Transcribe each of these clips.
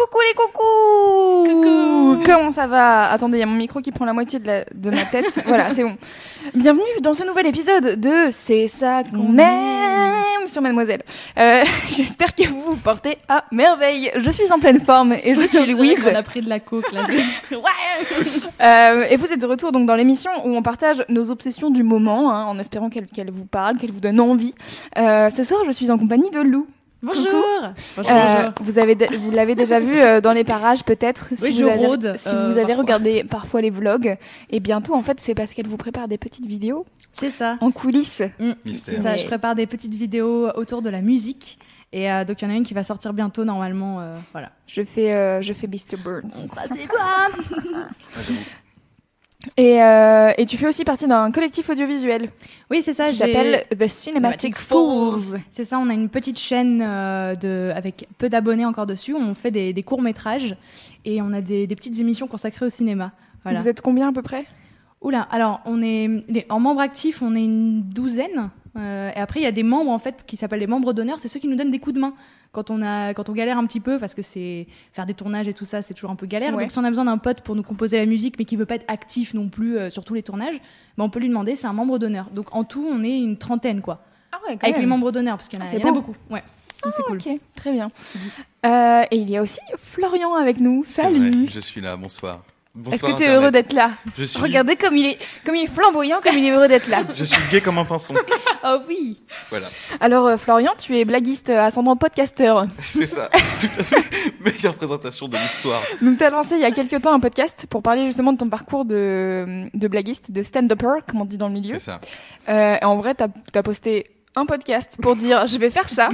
Coucou les coucous Comment ça va Attendez, il y a mon micro qui prend la moitié de, la- de ma tête. voilà, c'est bon. Bienvenue dans ce nouvel épisode de C'est ça qu'on aime sur Mademoiselle. Euh, J'espère que vous vous portez à merveille. Je suis en pleine forme et je suis Louise. On a pris de la coke là. Euh, et vous êtes de retour donc dans l'émission où on partage nos obsessions du moment, hein, en espérant qu'elles qu'elles vous parlent, qu'elles vous donnent envie. Euh, ce soir, je suis en compagnie de Lou. Bonjour. Bonjour, Euh, bonjour. Vous avez, de- vous l'avez déjà vu euh, dans les parages peut-être. Oui, si je vous avez, rôde, Si euh, vous avez parfois. regardé parfois les vlogs, et bientôt en fait c'est parce qu'elle vous prépare des petites vidéos C'est ça. en coulisses. Mm. C'est ça. Je prépare des petites vidéos autour de la musique. Et euh, donc il y en a une qui va sortir bientôt normalement. euh, voilà. Je fais, euh, je fais Beast Burns. C'est toi. Ah, j'avoue. Et, euh, et tu fais aussi partie d'un collectif audiovisuel Oui, c'est ça. qui s'appelle The Cinematic Fools. C'est ça, on a une petite chaîne euh, de, avec peu d'abonnés encore dessus. On fait des, des courts-métrages et on a des, des petites émissions consacrées au cinéma. Voilà. Vous êtes combien à peu près? Oula, alors on est les- en membres actifs, on est une douzaine. Euh, et après, il y a des membres en fait qui s'appellent les membres d'honneur. C'est ceux qui nous donnent des coups de main quand on a, quand on galère un petit peu parce que c'est faire des tournages et tout ça, c'est toujours un peu galère. Ouais. Donc si on a besoin d'un pote pour nous composer la musique, mais qui veut pas être actif non plus euh, sur tous les tournages, ben, on peut lui demander. C'est un membre d'honneur. Donc en tout, on est une trentaine quoi, Ah ouais, avec les membres d'honneur parce qu'il y en a, Ah, y en a beau. beaucoup. Ouais, c'est cool. Ok, très bien. Euh, et il y a aussi Florian avec nous. Salut. vrai, Je suis là, bonsoir. Est-ce que tu es heureux d'être là je suis, Regardez comme il est, comme il est flamboyant, comme il est heureux d'être là. je suis gay comme un pinson. Oh oui. voilà, Alors euh, Florian, tu es blaguiste euh, ascendant podcasteur. c'est ça. Tout à fait. Meilleure présentation de l'histoire. Donc tu as lancé il y a quelques temps un podcast pour parler justement de ton parcours de, de blaguiste, de stand-upper, comme on dit dans le milieu. C'est ça. Euh, et en vrai, tu as, posté un podcast pour dire je vais faire ça.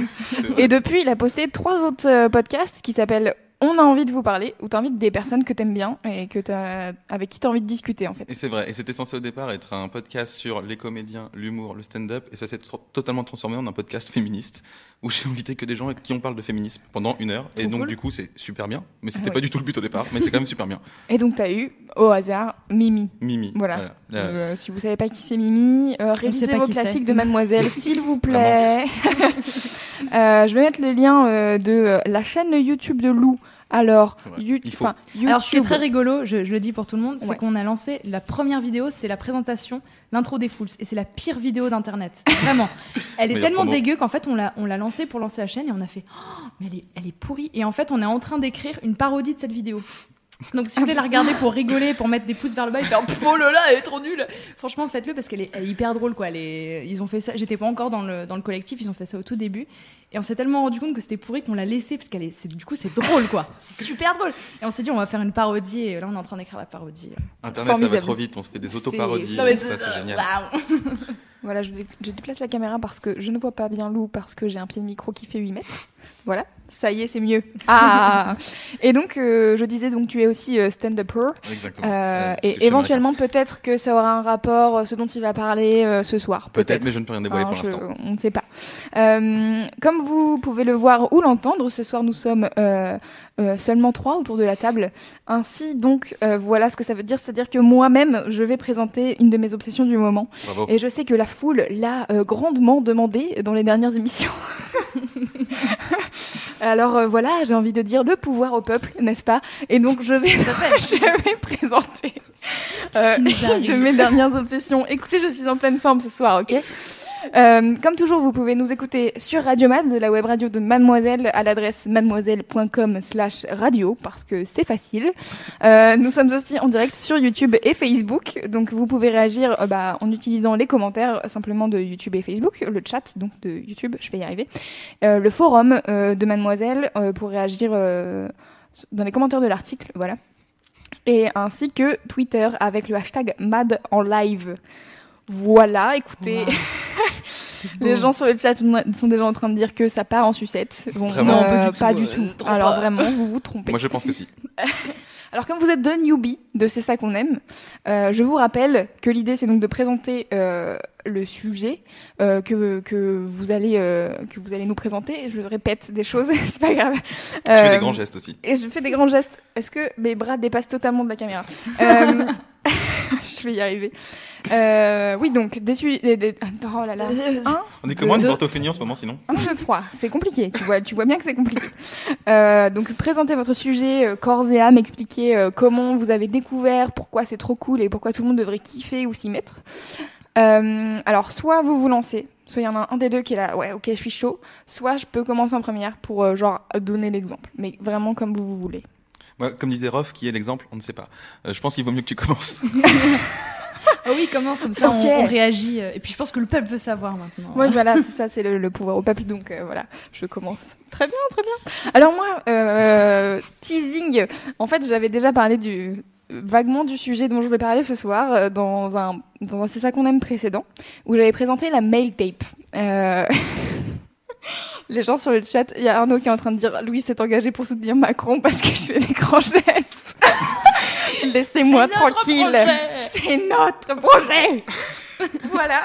Et depuis, il a posté trois autres euh, podcasts qui s'appellent On a envie de vous parler, où tu invites des personnes que t'aimes bien et que t'as- avec qui tu as envie de discuter en fait. Et c'est vrai. Et c'était censé au départ être un podcast sur les comédiens, l'humour, le stand-up. Et ça s'est totalement transformé en un podcast féministe où j'ai invité que des gens avec qui on parle de féminisme pendant une heure. Et donc, cool. du coup, c'est super bien. Mais c'était Ah ouais. pas du tout le but au départ. Mais c'est quand même super bien. Et donc tu as eu, au hasard, Mimi. Mimi. Voilà. Euh, si vous savez pas qui c'est Mimi, euh, révisez vos classiques de Mademoiselle, s'il vous plaît. Euh, je vais mettre le lien euh, de euh, la chaîne YouTube de Lou. Alors, Ouais, YouTube. Alors, ce qui est très rigolo, je, je le dis pour tout le monde, c'est Ouais. qu'on a lancé la première vidéo, c'est la présentation, l'intro des Fools, et c'est la pire vidéo d'internet. Vraiment. Elle est tellement dégueu qu'en fait, on l'a, on l'a lancée pour lancer la chaîne et on a fait, Oh, mais elle est, elle est pourrie. Et en fait, on est en train d'écrire une parodie de cette vidéo. Donc, si vous voulez la regarder pour rigoler, pour mettre des pouces vers le bas et faire oh là là, elle est trop nulle. Franchement, faites-le parce qu'elle est, elle est hyper drôle, quoi. Elle est- ils ont fait ça. J'étais pas encore dans le, dans le collectif, ils ont fait ça au tout début. Et on s'est tellement rendu compte que c'était pourri qu'on l'a laissé parce qu'elle est, c'est, du coup, c'est drôle, quoi. C'est super drôle. Et on s'est dit, on va faire une parodie. Et là, on est en train d'écrire la parodie. Internet, ça va trop vite. On se fait des autoparodies. Ça Ça, c'est génial. Waouh. Voilà, je, dé- je déplace la caméra parce que je ne vois pas bien Lou parce que j'ai un pied de micro qui fait 8 mètres. Voilà, ça y est, c'est mieux. Ah Et donc, euh, je disais, donc tu es aussi euh, stand-upper. Exactement. Euh, et éventuellement, peut-être que ça aura un rapport, euh, ce dont il va parler ce soir. Peut-être, mais je ne peux rien dévoiler Hein, pour l'instant. on ne sait pas. Comme vous pouvez le voir ou l'entendre, ce soir nous sommes euh, seulement trois autour de la table. Ainsi, donc, euh, voilà ce que ça veut dire. C'est-à-dire que moi-même, je vais présenter une de mes obsessions du moment. Bravo. Et je sais que la foule l'a euh, grandement demandé dans les dernières émissions. Alors euh, voilà, j'ai envie de dire le pouvoir au peuple, n'est-ce pas? Et donc je vais, je vais présenter de mes dernières obsessions. Écoutez, je suis en pleine forme ce soir, ok? Euh, comme toujours, vous pouvez nous écouter sur Radio Mad, la web radio de Mademoiselle, à l'adresse mademoiselle.com slash radio, parce que c'est facile. Euh, nous sommes aussi en direct sur YouTube et Facebook, donc vous pouvez réagir euh, bah, en utilisant les commentaires simplement de YouTube et Facebook, le chat donc de YouTube, je vais y arriver, euh, le forum de Mademoiselle pour réagir dans les commentaires de l'article, voilà. Et ainsi que Twitter avec le hashtag Mad en live. Voilà, écoutez, Wow. les gens sur le chat sont déjà en train de dire que ça part en sucette. Bon, Vraiment euh, Non, pas du tout, euh, Alors pas. vraiment, vous vous trompez. Moi, je pense que si. Alors comme vous êtes deux newbies de C'est ça qu'on aime, euh, je vous rappelle que l'idée c'est donc de présenter euh, le sujet euh, que, que, vous allez, euh, que vous allez nous présenter. Je répète des choses, c'est pas grave. Tu fais Euh, des grands gestes aussi. Et je fais des grands gestes. Est-ce que mes bras dépassent totalement de la caméra? Euh, Je vais y arriver. Euh, oui, donc, des, su- des, des- Attends, oh là là. Un, On est comment une deux. orthophonie en ce moment, sinon un, deux, trois. C'est compliqué. Tu vois, tu vois bien que c'est compliqué. Euh, donc, présentez votre sujet euh, corps et âme, expliquez euh, comment vous avez découvert, pourquoi c'est trop cool et pourquoi tout le monde devrait kiffer ou s'y mettre. Euh, alors, soit vous vous lancez, soit il y en a un des deux qui est là, ouais, ok, je suis chaud. Soit je peux commencer en première pour, euh, genre, donner l'exemple. Mais vraiment comme vous, vous voulez. Moi, Comme disait Rof, qui est l'exemple On ne sait pas. Euh, je pense qu'il vaut mieux que tu commences. Ah oui, commence comme ça, on- réagit. euh, Et puis je pense que le peuple veut savoir maintenant. Ouais, voilà, c'est ça, c'est le, le pouvoir au peuple. Donc euh, voilà, je commence. Très bien, très bien. Alors moi, euh, teasing. En fait, j'avais déjà parlé du vaguement du sujet dont je vais parler ce soir euh, dans un dans un c'est ça qu'on aime précédent où j'avais présenté la mail tape. Les gens sur le chat, il y a Arnaud qui est en train de dire Louis s'est engagé pour soutenir Macron parce que je fais des grands gestes. Laissez-moi C'est notre tranquille. projet. C'est notre projet. voilà.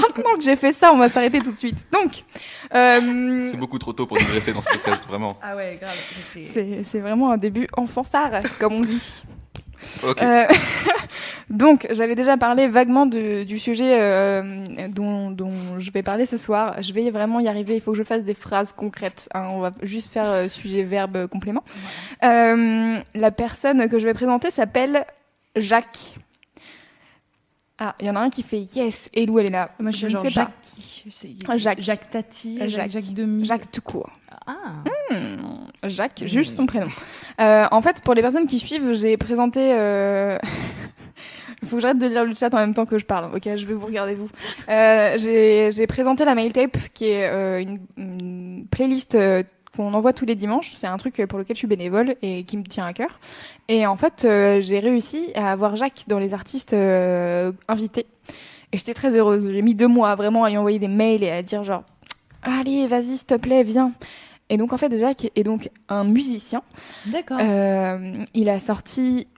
Maintenant que j'ai fait ça, on va s'arrêter tout de suite. Donc, euh, C'est beaucoup trop tôt pour digresser dans ce podcast, vraiment. Ah ouais, grave. c'est- c'est c'est vraiment un début en fanfare, comme on dit. Euh, donc, j'avais déjà parlé vaguement de- du sujet euh, dont, dont je vais parler ce soir. Je vais vraiment y arriver. Il faut que je fasse des phrases concrètes. hein. On va juste faire euh, sujet, verbe, complément. Euh, la personne que je vais présenter s'appelle Jacques. Ah, il y en a un qui fait yes. Et Lou, elle est là. Moi, je suis ne genre sais pas. Jacques. qui- c'est- Jacques. Jacques Tati, Jacques. Jacques, Jacques Demi. Jacques tout court. Ah. Hmm, Jacques, juste son prénom. Euh, en fait, pour les personnes qui suivent, j'ai présenté. euh, faut que j'arrête de lire le chat en même temps que je parle. Ok, je vais vous regarder vous. Euh, j'ai j'ai présenté la mail tape, qui est euh, une, une playlist euh, qu'on envoie tous les dimanches. C'est un truc pour lequel je suis bénévole et qui me tient à cœur. Et en fait, euh, j'ai réussi à avoir Jacques dans les artistes euh, invités. Et j'étais très heureuse. J'ai mis deux mois vraiment à lui envoyer des mails et à dire genre, allez, vas-y, s'il te plaît, viens. Et donc en fait, Jacques est donc un musicien. D'accord. Euh, il a sorti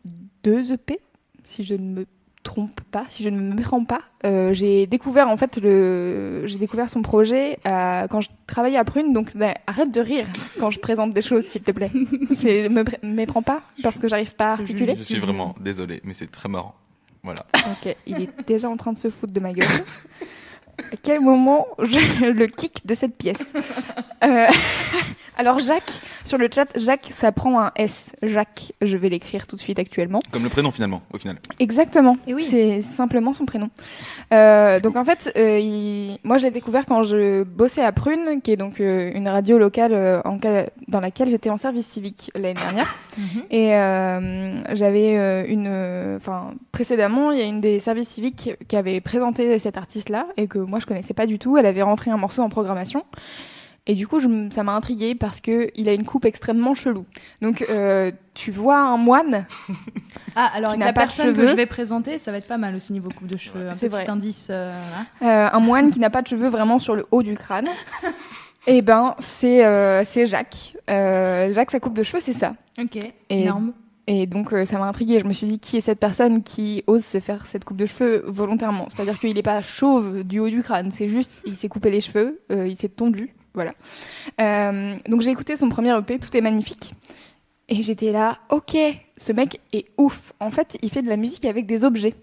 deux EP, si je ne me trompe pas, si je ne me méprends pas. Euh, j'ai découvert en fait le, j'ai découvert son projet euh, quand je travaillais à Prune. Donc bah, arrête de rire quand je présente des choses, s'il te plaît. C'est me pr- méprends pas parce que j'arrive pas à articuler. Je suis vraiment désolé, mais c'est très marrant. Voilà. Ok, il est déjà en train de se foutre de ma gueule. À quel moment je le kick de cette pièce? Euh, Alors Jacques, sur le chat, Jacques, ça prend un S. Jacques, je vais l'écrire tout de suite actuellement. Comme le prénom, finalement, au final. Exactement. Et oui. C'est simplement son prénom. Euh, donc en fait, euh, il- moi je l'ai découvert quand je bossais à Prune, qui est donc euh, une radio locale en dans laquelle j'étais en service civique l'année dernière. Mhm. Et euh, j'avais euh, une, enfin précédemment, il y a une des services civiques qui avait présenté cet artiste-là et que moi je connaissais pas du tout. Elle avait rentré un morceau en programmation. Et du coup, je ça m'a intriguée parce que il a une coupe extrêmement chelou. Donc, euh, tu vois un moine, Ah, alors Qui avec n'a la pas de personne que cheveux. je vais présenter, ça va être pas mal aussi niveau coupe de cheveux. Un C'est petit vrai. indice. euh, euh, un moine qui n'a pas de cheveux vraiment sur le haut du crâne. Et ben, c'est c'est Jacques. Jacques, sa coupe de cheveux, c'est ça. Ok. Et- Énorme. Et donc, ça m'a intriguée. Je me suis dit, qui est cette personne qui ose se faire cette coupe de cheveux volontairement? C'est-à-dire qu'il n'est pas chauve du haut du crâne, c'est juste, il s'est coupé les cheveux, il s'est tondu, voilà. Euh, donc, j'ai écouté son premier EP, Tout est magnifique. Et j'étais là, ok, ce mec est ouf. En fait, il fait de la musique avec des objets.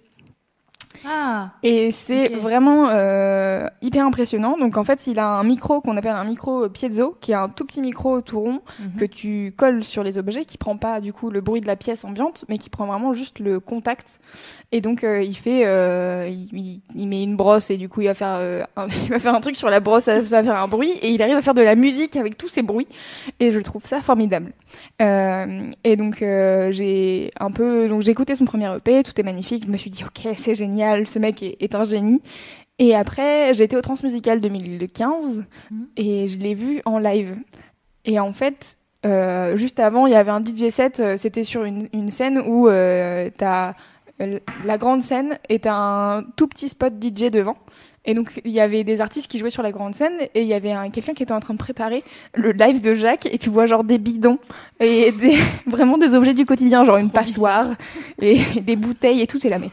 Ah. Et c'est vraiment euh, hyper impressionnant. Donc en fait, il a un micro qu'on appelle un micro piezo, qui est un tout petit micro tout rond Mhm. que tu colles sur les objets, qui prend pas du coup le bruit de la pièce ambiante, mais qui prend vraiment juste le contact. Et donc euh, il fait, euh, il, met une brosse et du coup il va faire, un, il va faire un truc sur la brosse, ça va faire un bruit et il arrive à faire de la musique avec tous ces bruits. Et je trouve ça formidable. Et donc j'ai un peu, donc j'ai écouté son premier EP, tout est magnifique. Je me suis dit ok c'est génial, ce mec est, est un génie. Et après été au Transmusical 2015 Mhm. et je l'ai vu en live. Et en fait, euh, juste avant, il y avait un DJ set. euh, C'était sur une, une scène où euh, t'as la grande scène est un tout petit spot DJ devant. Et donc, il y avait des artistes qui jouaient sur la grande scène et il y avait un- quelqu'un qui était en train de préparer le live de Jacques et tu vois genre des bidons et des, vraiment des objets du quotidien, genre une passoire et des bouteilles et tout. Et là, mais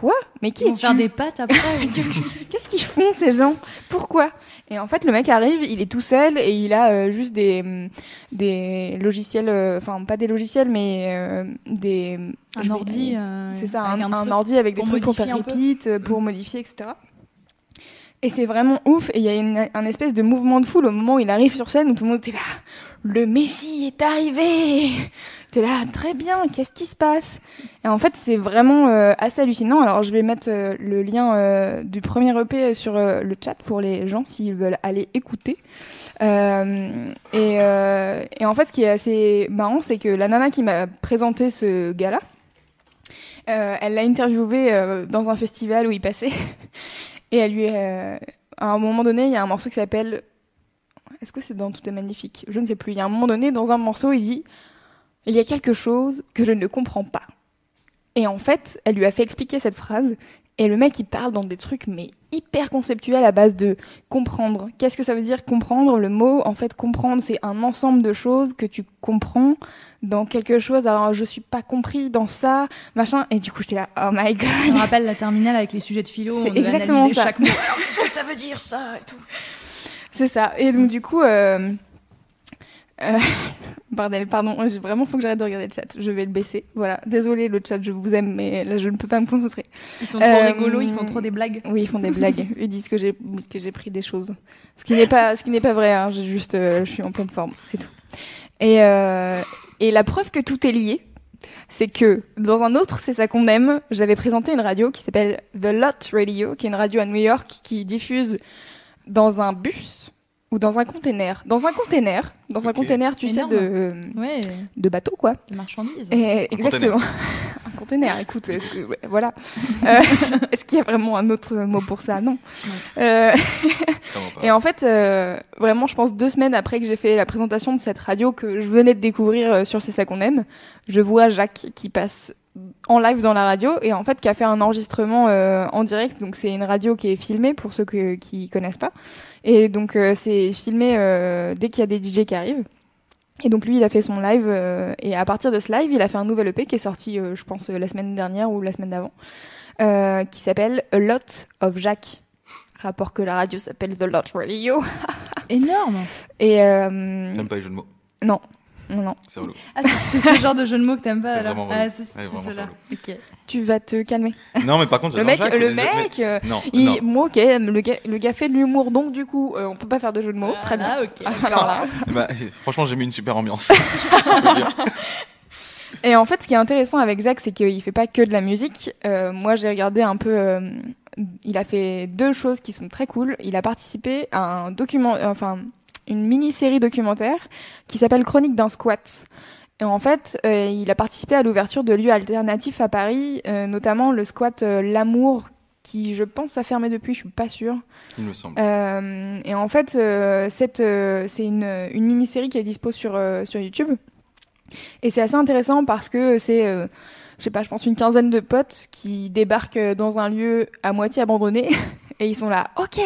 quoi Mais qui Ils vont faire des pâtes après. Qu'est-ce qu'ils font ces gens? Pourquoi? Et en fait, le mec arrive, il est tout seul et il a euh, juste des hum, des logiciels, euh, enfin pas des logiciels, mais euh, des un ordi. c'est ça, un, ordi avec des trucs pour faire repeat, pour modifier, etc. Et c'est vraiment ouf. Et il y a une, un espèce de mouvement de foule au moment où il arrive sur scène où tout le monde était là. Le Messie est arrivé. T'es là, très bien. Qu'est-ce qui se passe? Et en fait, c'est vraiment euh, assez hallucinant. Alors, je vais mettre euh, le lien euh, du premier EP sur le chat pour les gens s'ils veulent aller écouter. Et, et en fait, ce qui est assez marrant, c'est que la nana qui m'a présenté ce gars-là, elle l'a interviewé dans un festival où il passait. Et elle lui, à un moment donné, il y a un morceau qui s'appelle. Est-ce que c'est dans Tout est magnifique? Je ne sais plus. Il y a un moment donné, dans un morceau, il dit Il y a quelque chose que je ne comprends pas. Et en fait, elle lui a fait expliquer cette phrase. Et le mec, il parle dans des trucs, mais hyper conceptuels à base de comprendre. Qu'est-ce que ça veut dire comprendre? Le mot, en fait, comprendre, c'est un ensemble de choses que tu comprends dans quelque chose. Alors, je suis pas compris dans ça, machin. Et du coup, j'étais là, oh my god. Ça me rappelle la terminale avec les sujets de philo. C'est exactement analyser ça. chaque mot. Qu'est-ce que ça veut dire ça? Et tout C'est ça. Et donc du coup, euh, euh, bordel, pardon, vraiment faut que j'arrête de regarder le chat. Je vais le baisser. Voilà. Désolé le chat, je vous aime, mais là je ne peux pas me concentrer. Ils sont trop Euh, rigolos, ils font trop des blagues. Oui, ils font des blagues. Ils disent que j'ai que j'ai pris des choses. Ce qui n'est pas ce qui n'est pas vrai. Hein. J'ai juste, euh, je suis en pleine forme, c'est tout. Et et la preuve que tout est lié. C'est que dans un autre C'est ça qu'on aime, j'avais présenté une radio qui s'appelle The Lot Radio, qui est une radio à New York qui diffuse dans un bus ou dans un container. Dans un container, dans un container, tu Énorme. sais, de, Ouais, de bateau, quoi. des marchandises. Et, exactement. un container, écoute, est-ce que- ouais, voilà. Euh, est-ce qu'il y a vraiment un autre mot pour ça? Non. Euh, et en fait, euh, vraiment, je pense deux semaines après que j'ai fait la présentation de cette radio que je venais de découvrir euh, sur C'est ça qu'on aime, je vois Jacques qui passe en live dans la radio et en fait qui a fait un enregistrement euh, en direct. Donc c'est une radio qui est filmée pour ceux que, qui connaissent pas. Et donc euh, c'est filmé euh, dès qu'il y a des DJ qui arrivent. Et donc lui, il a fait son live euh, et à partir de ce live, il a fait un nouvel EP qui est sorti, euh, je pense, la semaine dernière ou la semaine d'avant, euh, qui s'appelle A Lot of Jacques. Rapport que la radio s'appelle The Lot Radio. Énorme. Et euh, J'aime pas les jeux de mots? non, non, non. C'est relou. Ah, c'est ce genre de jeu de mots que t'aimes pas C'est alors. vraiment relou. Ah, c'est Ouais, vraiment, c'est celle-là. Ok. Tu vas te calmer. Non, mais par contre, Le mec, Jacques, le mec, euh, Non, il, non. moi ok, le gars, le gars fait de l'humour, donc du coup, euh, on peut pas faire de jeu de mots. Très bien. Ah, ok. Alors là. Bah, franchement, j'ai mis une super ambiance. Et en fait, ce qui est intéressant avec Jacques, c'est qu'il fait pas que de la musique. Euh, moi, j'ai regardé un peu. euh, il a fait deux choses qui sont très cool. Il a participé à un document, euh, enfin, une mini-série documentaire qui s'appelle Chronique d'un squat. Et en fait, euh, il a participé à l'ouverture de lieux alternatifs à Paris, euh, notamment le squat euh, L'Amour, qui, je pense, a fermé depuis. Je suis pas sûre. Il me semble. Et en fait, c'est une, une mini-série qui est dispo sur, sur YouTube. Et c'est assez intéressant parce que c'est, je sais pas, je pense une quinzaine de potes qui débarquent dans un lieu à moitié abandonné. Et ils sont là, ok,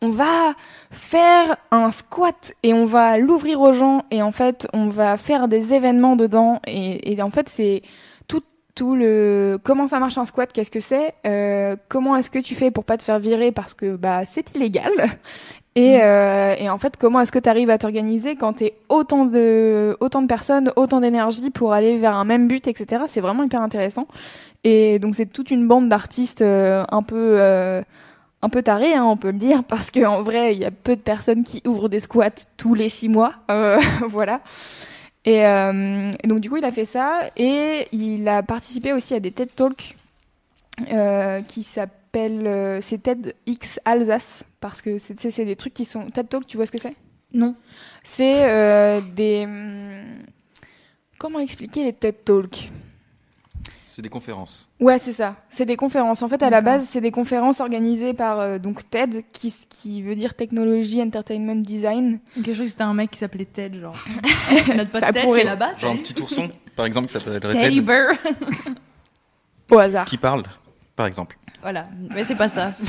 on va faire un squat et on va l'ouvrir aux gens et en fait on va faire des événements dedans. Et, en fait c'est tout tout le comment ça marche un squat, qu'est-ce que c'est, euh, comment est-ce que tu fais pour pas te faire virer parce que bah c'est illégal. Et, euh, et en fait comment est-ce que tu arrives à t'organiser quand t'es autant de autant de personnes, autant d'énergie pour aller vers un même but, etc. C'est vraiment hyper intéressant. Et donc c'est toute une bande d'artistes euh, un peu un peu tarés, hein, on peut le dire, parce qu'en vrai, il y a peu de personnes qui ouvrent des squats tous les six mois. Euh, voilà. Et, euh, et donc, du coup, il a fait ça. Et il a participé aussi à des TED Talks euh, qui s'appellent. c'est TEDx Alsace. Parce que c'est des trucs qui sont. TED Talk, tu vois ce que c'est? Non. C'est des. hum, Comment expliquer les TED Talks? C'est des conférences. Ouais, c'est ça. C'est des conférences. En fait, à la base, c'est des conférences organisées par euh, donc TED, qui, qui veut dire Technology Entertainment Design. Ok, je croyais que c'était un mec qui s'appelait Ted, genre. c'est notre pote Ça Ted qui pourrait. est là-bas. Genre un petit ourson, par exemple, qui s'appellerait Ted. Au hasard. Qui parle, par exemple. Voilà, mais c'est pas ça.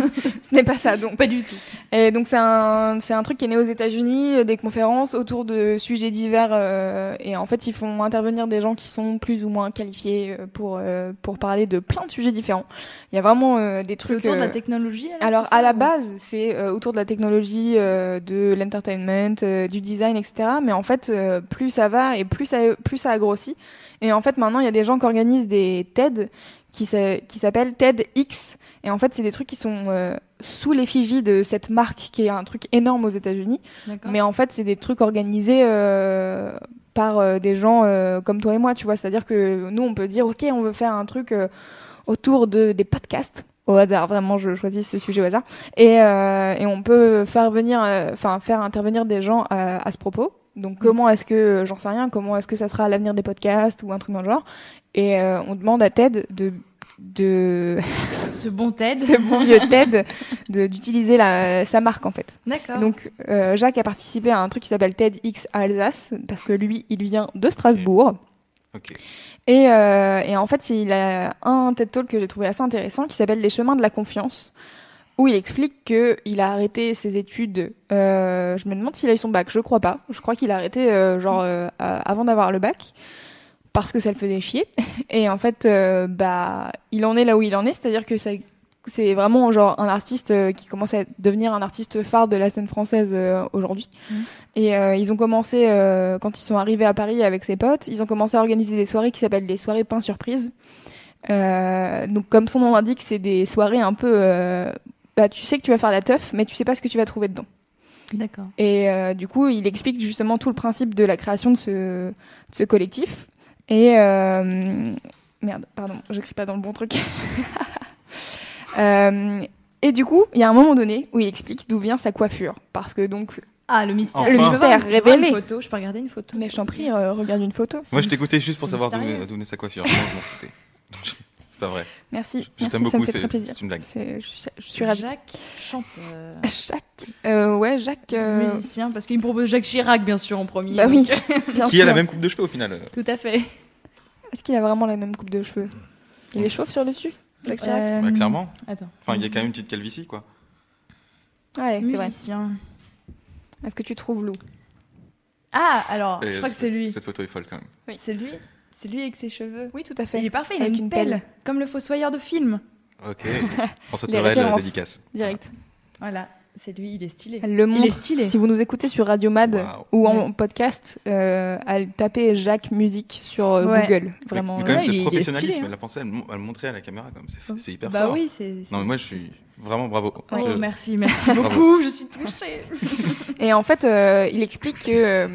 Ce n'est pas ça, donc. pas du tout. Et donc c'est un, c'est un truc qui est né aux États-Unis, euh, des conférences autour de sujets divers, euh, et en fait ils font intervenir des gens qui sont plus ou moins qualifiés euh, pour euh, pour parler de plein de sujets différents. Il y a vraiment euh, des C'est trucs. autour de la euh, technologie alors, ça, à la ou- base c'est euh, autour de la technologie, euh, de l'entertainment, euh, du design, etc. Mais en fait euh, plus ça va et plus ça plus ça a grossi. Et en fait maintenant il y a des gens qui organisent des TED qui s'a- qui s'appellent TEDx. Et en fait c'est des trucs qui sont euh, sous l'effigie de cette marque qui est un truc énorme aux États-Unis. Mais en fait, c'est des trucs organisés euh, par euh, des gens euh, comme toi et moi, tu vois. C'est-à-dire que nous, on peut dire, OK, on veut faire un truc euh, autour de, des podcasts. Au hasard, vraiment, je choisis ce sujet au hasard. Et, euh, et on peut faire venir, euh, enfin, faire intervenir des gens à, à ce propos. Donc, comment est-ce que, j'en sais rien, comment est-ce que ça sera à l'avenir des podcasts ou un truc dans le genre. Et euh, on demande à TED de, de, Ce bon Ted. ce bon vieux TED, d'utiliser la- sa marque, en fait. D'accord. Donc euh, Jacques a participé à un truc qui s'appelle TEDx Alsace parce que lui, il vient de Strasbourg. Ok. Et, euh, et en fait, il a un TED Talk que j'ai trouvé assez intéressant qui s'appelle Les chemins de la confiance, où il explique que il a arrêté ses études. euh, je me demande s'il a eu son bac. Je crois pas. Je crois qu'il a arrêté euh, genre euh, avant d'avoir le bac parce que ça le faisait chier. Et en fait, bah, il en est là où il en est, c'est-à-dire que c'est vraiment genre un artiste qui commence à devenir un artiste phare de la scène française aujourd'hui. Mhm. Et ils ont commencé quand ils sont arrivés à Paris avec ses potes, ils ont commencé à organiser des soirées qui s'appellent des soirées pain surprise. Euh, donc comme son nom l'indique, c'est des soirées un peu euh, bah tu sais que tu vas faire la teuf mais tu sais pas ce que tu vas trouver dedans. D'accord. Et euh, du coup, il explique justement tout le principe de la création de ce, de ce collectif. Et euh, merde, pardon, j'écris pas dans le bon truc. Euh, et du coup, il y a un moment donné où il explique d'où vient sa coiffure, parce que donc, Ah, le mystère. Enfin. Le mystère je révélé. Une photo. Je peux regarder une photo. mais je t'en te prie, euh, regarde une photo. Moi, je t'ai écouté juste pour savoir d'où venait- sa coiffure. Je m'en foutais. C'est pas vrai. Merci, Je merci, t'aime beaucoup, c'est une blague. Je, je suis ravie. Jacques chanteur. Jacques, euh, ouais, Jacques, euh, Musicien, parce qu'il me propose Jacques Chirac, bien sûr, en premier. bah oui, bien Qui sûr. a la même coupe de cheveux au final euh Tout à fait. Est-ce qu'il a vraiment la même coupe de cheveux? Il est chauve sur le dessus, Jacques Chirac? Euh, Bah, Clairement. Attends. Enfin, il y a quand même une petite calvitie, quoi. Ouais, c'est vrai. Musicien. Est-ce que tu trouves Lou? Ah, alors, je crois que c'est lui. Cette photo est folle quand même. C'est lui? C'est lui avec ses cheveux. Oui, tout à fait. Il est parfait, il a Avec une, une pelle, pelle. comme le fossoyeur de film. Ok. François Les Torel, dédicace. Direct. Voilà, c'est lui, il est stylé. Elle le Il est montre. stylé. Si vous nous écoutez sur Radio Mad ou en podcast, euh, à taper Jacques Musique sur euh, Ouais. Google. Vraiment. Mais quand même, Ouais, ce est professionnalisme, stylé, hein. elle a pensé à le, mon- à le montrer à la caméra, quand même. C'est hyper bah fort. oui, c'est. Non, mais moi, je suis vraiment bravo. Oh, Je- merci, merci beaucoup, je suis touchée. Et en fait, euh, il explique que euh,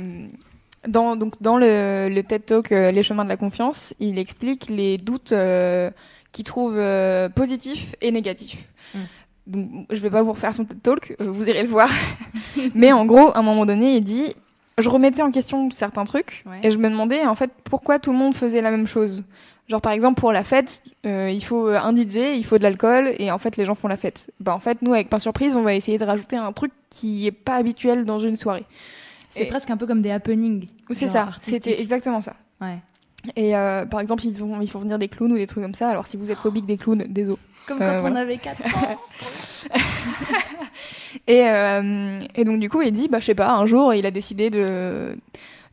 dans, donc, dans le, le TED Talk euh, Les chemins de la confiance, il explique les doutes euh, qu'il trouve euh, positifs et négatifs. Mm. Donc, je vais pas vous refaire son TED Talk, vous irez le voir. Mais en gros, à un moment donné, il dit je remettais en question certains trucs Ouais. et je me demandais en fait pourquoi tout le monde faisait la même chose. Genre par exemple pour la fête, euh, il faut un DJ, il faut de l'alcool et en fait les gens font la fête. Bah en fait nous avec Pain Surprise on va essayer de rajouter un truc qui est pas habituel dans une soirée. C'est presque un peu comme des happenings. C'est ça, c'était exactement ça. Ouais. Et euh, par exemple ils font, ils font venir des clowns ou des trucs comme ça. Alors si vous êtes phobique des clowns, désolé. Comme Euh, quand on voilà. avait 4 ans. Et, euh, et donc du coup il dit bah je sais pas un jour il a décidé de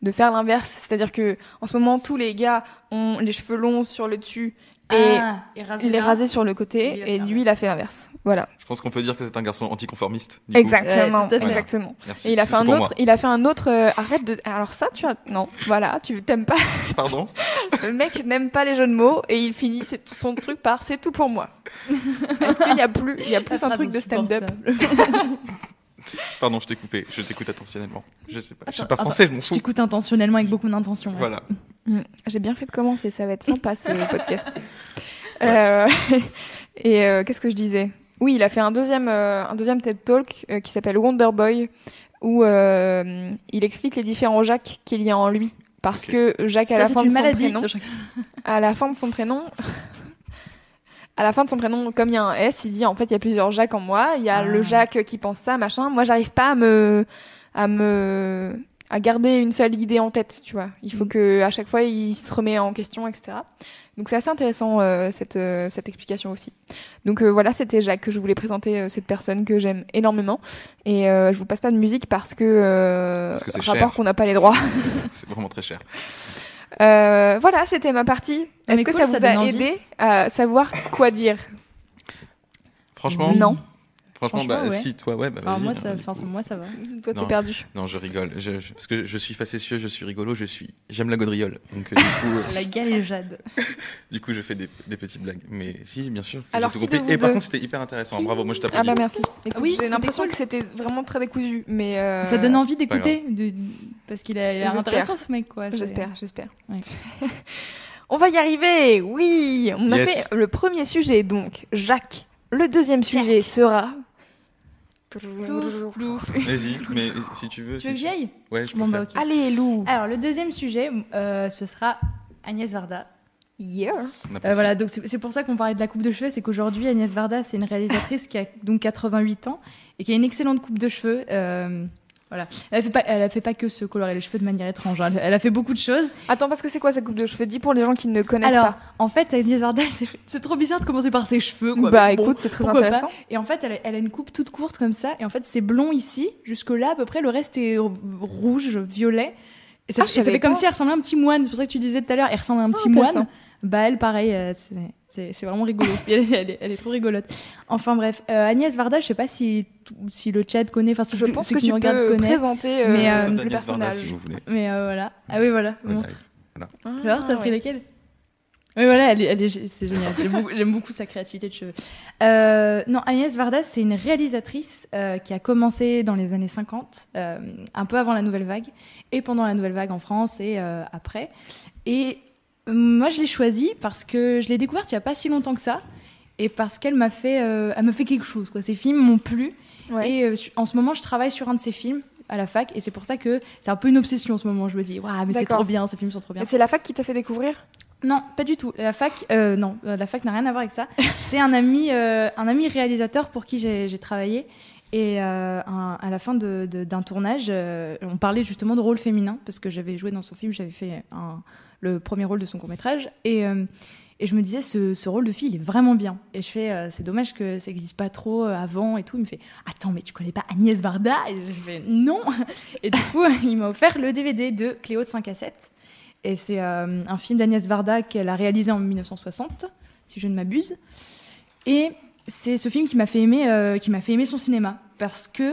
de faire l'inverse, c'est-à-dire que en ce moment tous les gars ont les cheveux longs sur le dessus et Ah, et est là. rasé sur le côté et lui il a fait l'inverse. Voilà. Je pense qu'on peut dire que c'est un garçon anticonformiste. du coup. Exactement, exactement. Merci. Et il a fait un autre, il a fait un autre. euh, arrête de. Alors ça, tu as. Non, voilà, tu t'aimes pas. moi. Pardon Le mec n'aime pas les jeux de mots et il finit c'est- son truc par c'est tout pour moi. Est-ce qu'il y a plus, il y a La plus un truc de stand-up? Pardon, je t'ai coupé. Je t'écoute attentionnellement. Je sais pas. Je sais Attends, pas français, je m'en Je fous. t'écoute intentionnellement avec beaucoup d'intention. ouais. Voilà. Mm, J'ai bien fait de commencer, ça va être sympa ce podcast. Euh, et euh, qu'est-ce que je disais? Oui, il a fait un deuxième, euh, un deuxième TED Talk euh, qui s'appelle Wonder Boy, où euh, il explique les différents Jacques qu'il y a en lui. Parce que Jacques, à Ça, la fin de son maladie. prénom, de à la fin de son prénom, à la fin de son prénom, comme il y a un S, il dit en fait il y a plusieurs Jacques en moi. Il y a Ah. le Jacques qui pense ça, machin. Moi, j'arrive pas à me, à me, à garder une seule idée en tête, tu vois. Il faut Mm. que à chaque fois il se remet en question, etc. Donc c'est assez intéressant euh, cette euh, cette explication aussi. Donc euh, voilà, c'était Jacques que je voulais présenter cette personne que j'aime énormément et euh, je vous passe pas de musique parce que, euh, Parce que c'est rapport qu'on n'a pas les droits. C'est vraiment très cher. Euh, voilà, c'était ma partie. Est-ce que cool, ça vous a aidé à savoir quoi dire? Franchement, Non. Franchement, bah, ouais. si toi, ouais, bah Alors vas-y, moi, hein, ça, enfin, moi, ça va. Toi, t'es perdu. Non, je rigole. Je, je- parce que je suis facétieux, je suis rigolo, je suis. J'aime la gaudriole. Donc euh, du coup, euh, La galéjade. du coup, je fais des, des petites blagues. Mais si, bien sûr. Alors, tout de compris. vous Et par deux contre, c'était hyper intéressant. Bravo, moi je Ah t'applaudis. bah merci. Écoute, Oui, j'ai l'impression cool. que c'était vraiment très décousu, mais euh, Ça donne envie d'écouter, de... parce qu'il a l'air intéressant ce mec, quoi. J'espère, j'espère. Ouais. On va y arriver, oui. On a fait le premier sujet, donc Jacques. Le deuxième sujet sera. Vas-y, mais si tu veux. Tu si veux aille Ouais, je Bon, bah, préfère. ok. Allez, Lou. Alors, le deuxième sujet, euh, ce sera Agnès Varda. Yeah. Euh, voilà, donc c'est c'est pour ça qu'on parlait de la coupe de cheveux, c'est qu'aujourd'hui Agnès Varda, c'est une réalisatrice qui a donc 88 ans et qui a une excellente coupe de cheveux. euh, voilà, elle a fait pas, elle a fait pas que se colorer les cheveux de manière étrange. hein. Elle a fait beaucoup de choses. Attends, parce que c'est quoi cette coupe de cheveux? Dis pour les gens qui ne connaissent Alors, pas. en fait, Agnès Varda, c'est- c'est trop bizarre de commencer par ses cheveux. Quoi. bah bon, écoute, c'est très pas. intéressant. Et en fait, elle a, elle a une coupe toute courte comme ça. Et en fait, c'est blond ici, jusque là à peu près. Le reste est rouge, violet. Et ça, Ah, et ça fait comme si elle ressemblait à un petit moine. C'est pour ça que tu disais tout à l'heure, elle ressemble à un petit intéressant. moine. Bah elle, pareil, euh, c'est- vraiment rigolo. elle, est- elle est, elle est trop rigolote. Enfin bref, euh, Agnès Varda, je sais pas si, si le chat connaît, enfin si Je pense que tu nous regardent peux connaissent. présenter euh, Mais, euh, le Agnès Varda, personnage. si vous voulez. Mais euh, voilà. Ah oui, voilà. Ouais, montre. live. Ah, Alors, t'as pris ouais. lesquels Oui, voilà, elle est, elle est- c'est génial. J'aime beaucoup, j'aime beaucoup sa créativité de cheveux. Euh, non, Agnès Varda, c'est une réalisatrice euh, qui a commencé dans les années 50, euh, un peu avant la Nouvelle Vague, et pendant la Nouvelle Vague en France et euh, après. Et moi, je l'ai choisie parce que je l'ai découverte il n'y a pas si longtemps que ça, et parce qu'elle m'a fait, euh, elle m'a fait quelque chose. Quoi. Ses films m'ont plu. Ouais. Et euh, en ce moment, je travaille sur un de ses films à la fac, et c'est pour ça que c'est un peu une obsession en ce moment. Je me dis, waouh, mais c'est trop bien, ces films sont trop bien. Et c'est la fac qui t'a fait découvrir? Non, pas du tout. La fac, euh, non, la fac n'a rien à voir avec ça. C'est un ami, un ami réalisateur pour qui j'ai travaillé. Et un- à la fin d'un tournage, on parlait justement de rôle féminin parce que j'avais joué dans son film, j'avais fait un- le premier rôle de son court métrage. Et, euh, et je me disais, ce, ce rôle de fille, il est vraiment bien. Et je fais, euh, c'est dommage que ça n'existe pas trop euh, avant et tout. Il me fait, attends, mais tu connais pas Agnès Varda? Et je fais, non. Et du coup, il m'a offert le DVD de Cléo de 5 à 7. Et c'est euh, un film d'Agnès Varda qu'elle a réalisé en 1960, si je ne m'abuse. Et c'est ce film qui m'a fait aimer, euh, qui m'a fait aimer son cinéma, parce que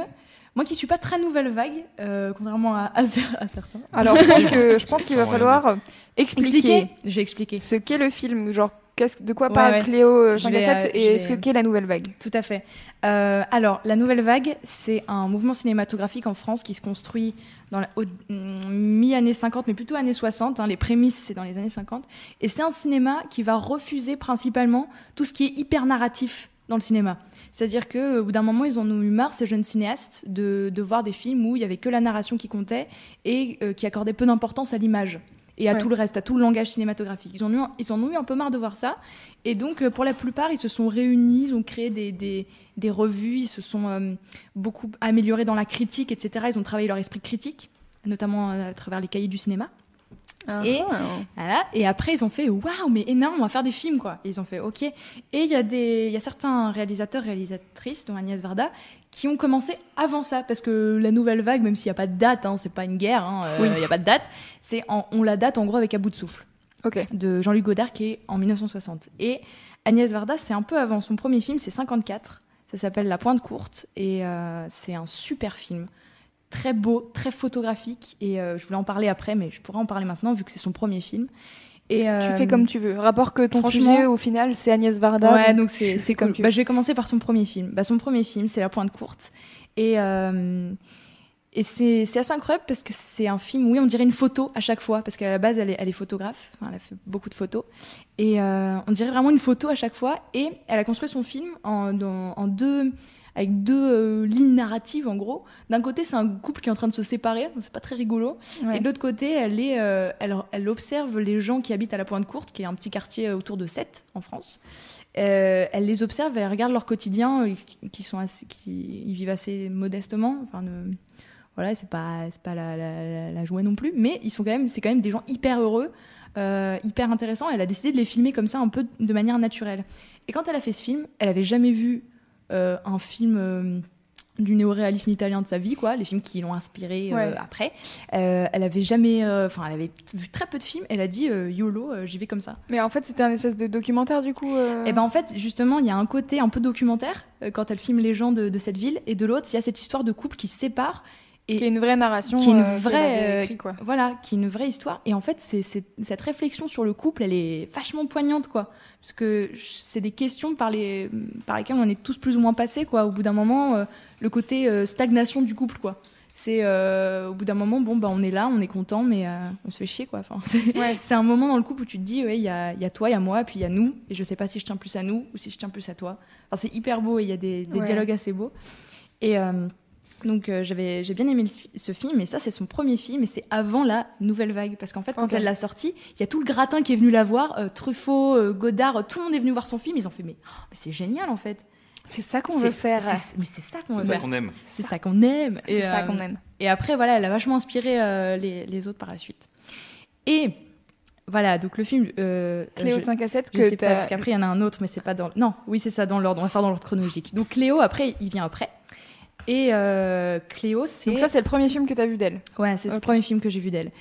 moi qui suis pas très nouvelle vague, euh, contrairement à, à cer- à certains. Alors je pense que je pense qu'il va falloir euh, expliquer, Je vais expliquer. ce qu'est le film, genre qu'est-ce de quoi Ouais, parle ouais. Cléo euh, Je 5 vais, à 7 euh, et ce vais- qu'est la nouvelle vague? Tout à fait. Euh, alors, la Nouvelle Vague, c'est un mouvement cinématographique en France qui se construit dans la au- mm, mi-années 50, mais plutôt années 60. hein. les prémices, c'est dans les années 50. Et c'est un cinéma qui va refuser principalement tout ce qui est hyper narratif dans le cinéma. C'est-à-dire qu'au bout d'un moment, ils en ont eu marre, ces jeunes cinéastes, de, de voir des films où il y avait que la narration qui comptait et euh, qui accordait peu d'importance à l'image et à Ouais. tout le reste, à tout le langage cinématographique. Ils en, ont eu, ils en ont eu un peu marre de voir ça. Et donc, euh, pour la plupart, ils se sont réunis, ils ont créé des, des, des revues, ils se sont euh, beaucoup améliorés dans la critique, etc. Ils ont travaillé leur esprit critique, notamment euh, à travers les cahiers du cinéma. Et- Ah. Voilà. Et après, ils ont fait waouh, mais énorme, on va faire des films, quoi. Et ils ont fait ok. Et il y, a des- il y a certains réalisateurs, réalisatrices, dont Agnès Varda, qui ont commencé avant ça, parce que la nouvelle vague, même s'il n'y a pas de date, hein, c'est pas une guerre, hein, euh, il n'y a pas de date, c'est on la date en gros avec À bout de souffle de Jean-Luc Godard qui est en 1960. Et Agnès Varda, c'est un peu avant. Son premier film, c'est 54. Ça s'appelle La Pointe Courte et euh, c'est un super film. Très beau, très photographique. Et euh, je voulais en parler après, mais je pourrais en parler maintenant vu que c'est son premier film. Et, Tu euh, fais comme tu veux. Rapport que ton franchement- sujet au final c'est Agnès Varda. Ouais, donc c'est comme tu Bah, veux. je vais commencer par son premier film. Bah, son premier film, c'est La Pointe Courte. Et, euh, et c'est c'est assez incroyable parce que c'est un film, oui, on dirait une photo à chaque fois, parce qu'à la base, elle est, elle est photographe. Enfin, elle a fait beaucoup de photos. Et euh, on dirait vraiment une photo à chaque fois. Et elle a construit son film en, dans- en deux avec deux euh, lignes narratives en gros. D'un côté, c'est un couple qui est en train de se séparer, donc c'est pas très rigolo. Ouais. Et de l'autre côté, elle, est, euh, elle, elle observe les gens qui habitent à la Pointe Courte, qui est un petit quartier euh, autour de Sète, en France. Euh, elle les observe, elle regarde leur quotidien, qui, qui sont assez, qui ils vivent assez modestement. Enfin, ne- Voilà, c'est pas, c'est pas la, la, joie non plus, mais ils sont quand même, c'est quand même des gens hyper heureux, euh, hyper intéressants. Elle a décidé de les filmer comme ça, un peu de manière naturelle. Et quand elle a fait ce film, elle avait jamais vu un film euh, du néoréalisme italien de sa vie, quoi, les films qui l'ont inspiré euh, Ouais. après. Euh, elle avait jamais, euh, enfin, elle avait vu très peu de films. Elle a dit euh, YOLO, euh, j'y vais comme ça. Mais en fait, c'était un espèce de documentaire du coup. euh, Et ben en fait, justement, il y a un côté un peu documentaire euh, quand elle filme les gens de, de cette ville, et de l'autre, il y a cette histoire de couple qui se sépare. Et qui est une vraie narration. qui est une euh, vraie, euh, écrit, quoi. voilà, qui est une vraie histoire. Et en fait, c'est cette réflexion sur le couple, elle est vachement poignante, quoi. Parce que c'est des questions par, les, par lesquelles on est tous plus ou moins passés, quoi. Au bout d'un moment, euh, le côté stagnation du couple, quoi. C'est euh, au bout d'un moment, bon, bah, on est là, on est content, mais euh, on se fait chier, quoi. Enfin, c'est Ouais. un moment dans le couple où tu te dis, ouais, il y a, y a toi, il y a moi, puis il y a nous, et je sais pas si je tiens plus à nous ou si je tiens plus à toi. Enfin, c'est hyper beau et il y a des, des Ouais. dialogues assez beaux. Et euh, donc, euh, j'avais, j'ai bien aimé le ce film, et ça, c'est son premier film, et c'est avant la nouvelle vague. Parce qu'en fait, quand elle l'a sorti, il y a tout le gratin qui est venu la voir, euh, Truffaut, euh, Godard, tout le monde est venu voir son film, ils ont fait, mais, oh, mais c'est génial en fait. C'est ça qu'on veut faire. c'est- Mais c'est ça qu'on veut C'est ça faire. qu'on aime. C'est ça qu'on aime. C'est Et, ça qu'on aime. et après, voilà, elle a vachement inspiré euh, les, les autres par la suite. Et voilà, donc le film. euh, Cléo je- de 5 à 7 je que sais pas, parce qu'après, il y en a un autre, mais c'est pas dans. Non, oui, c'est ça, dans l'ordre. On va faire dans l'ordre chronologique. Donc Cléo, après, il vient après. Et euh, Cléo, c'est. Donc ça, c'est le premier film que t'as vu d'elle. Ouais, c'est le premier film que j'ai vu d'elle.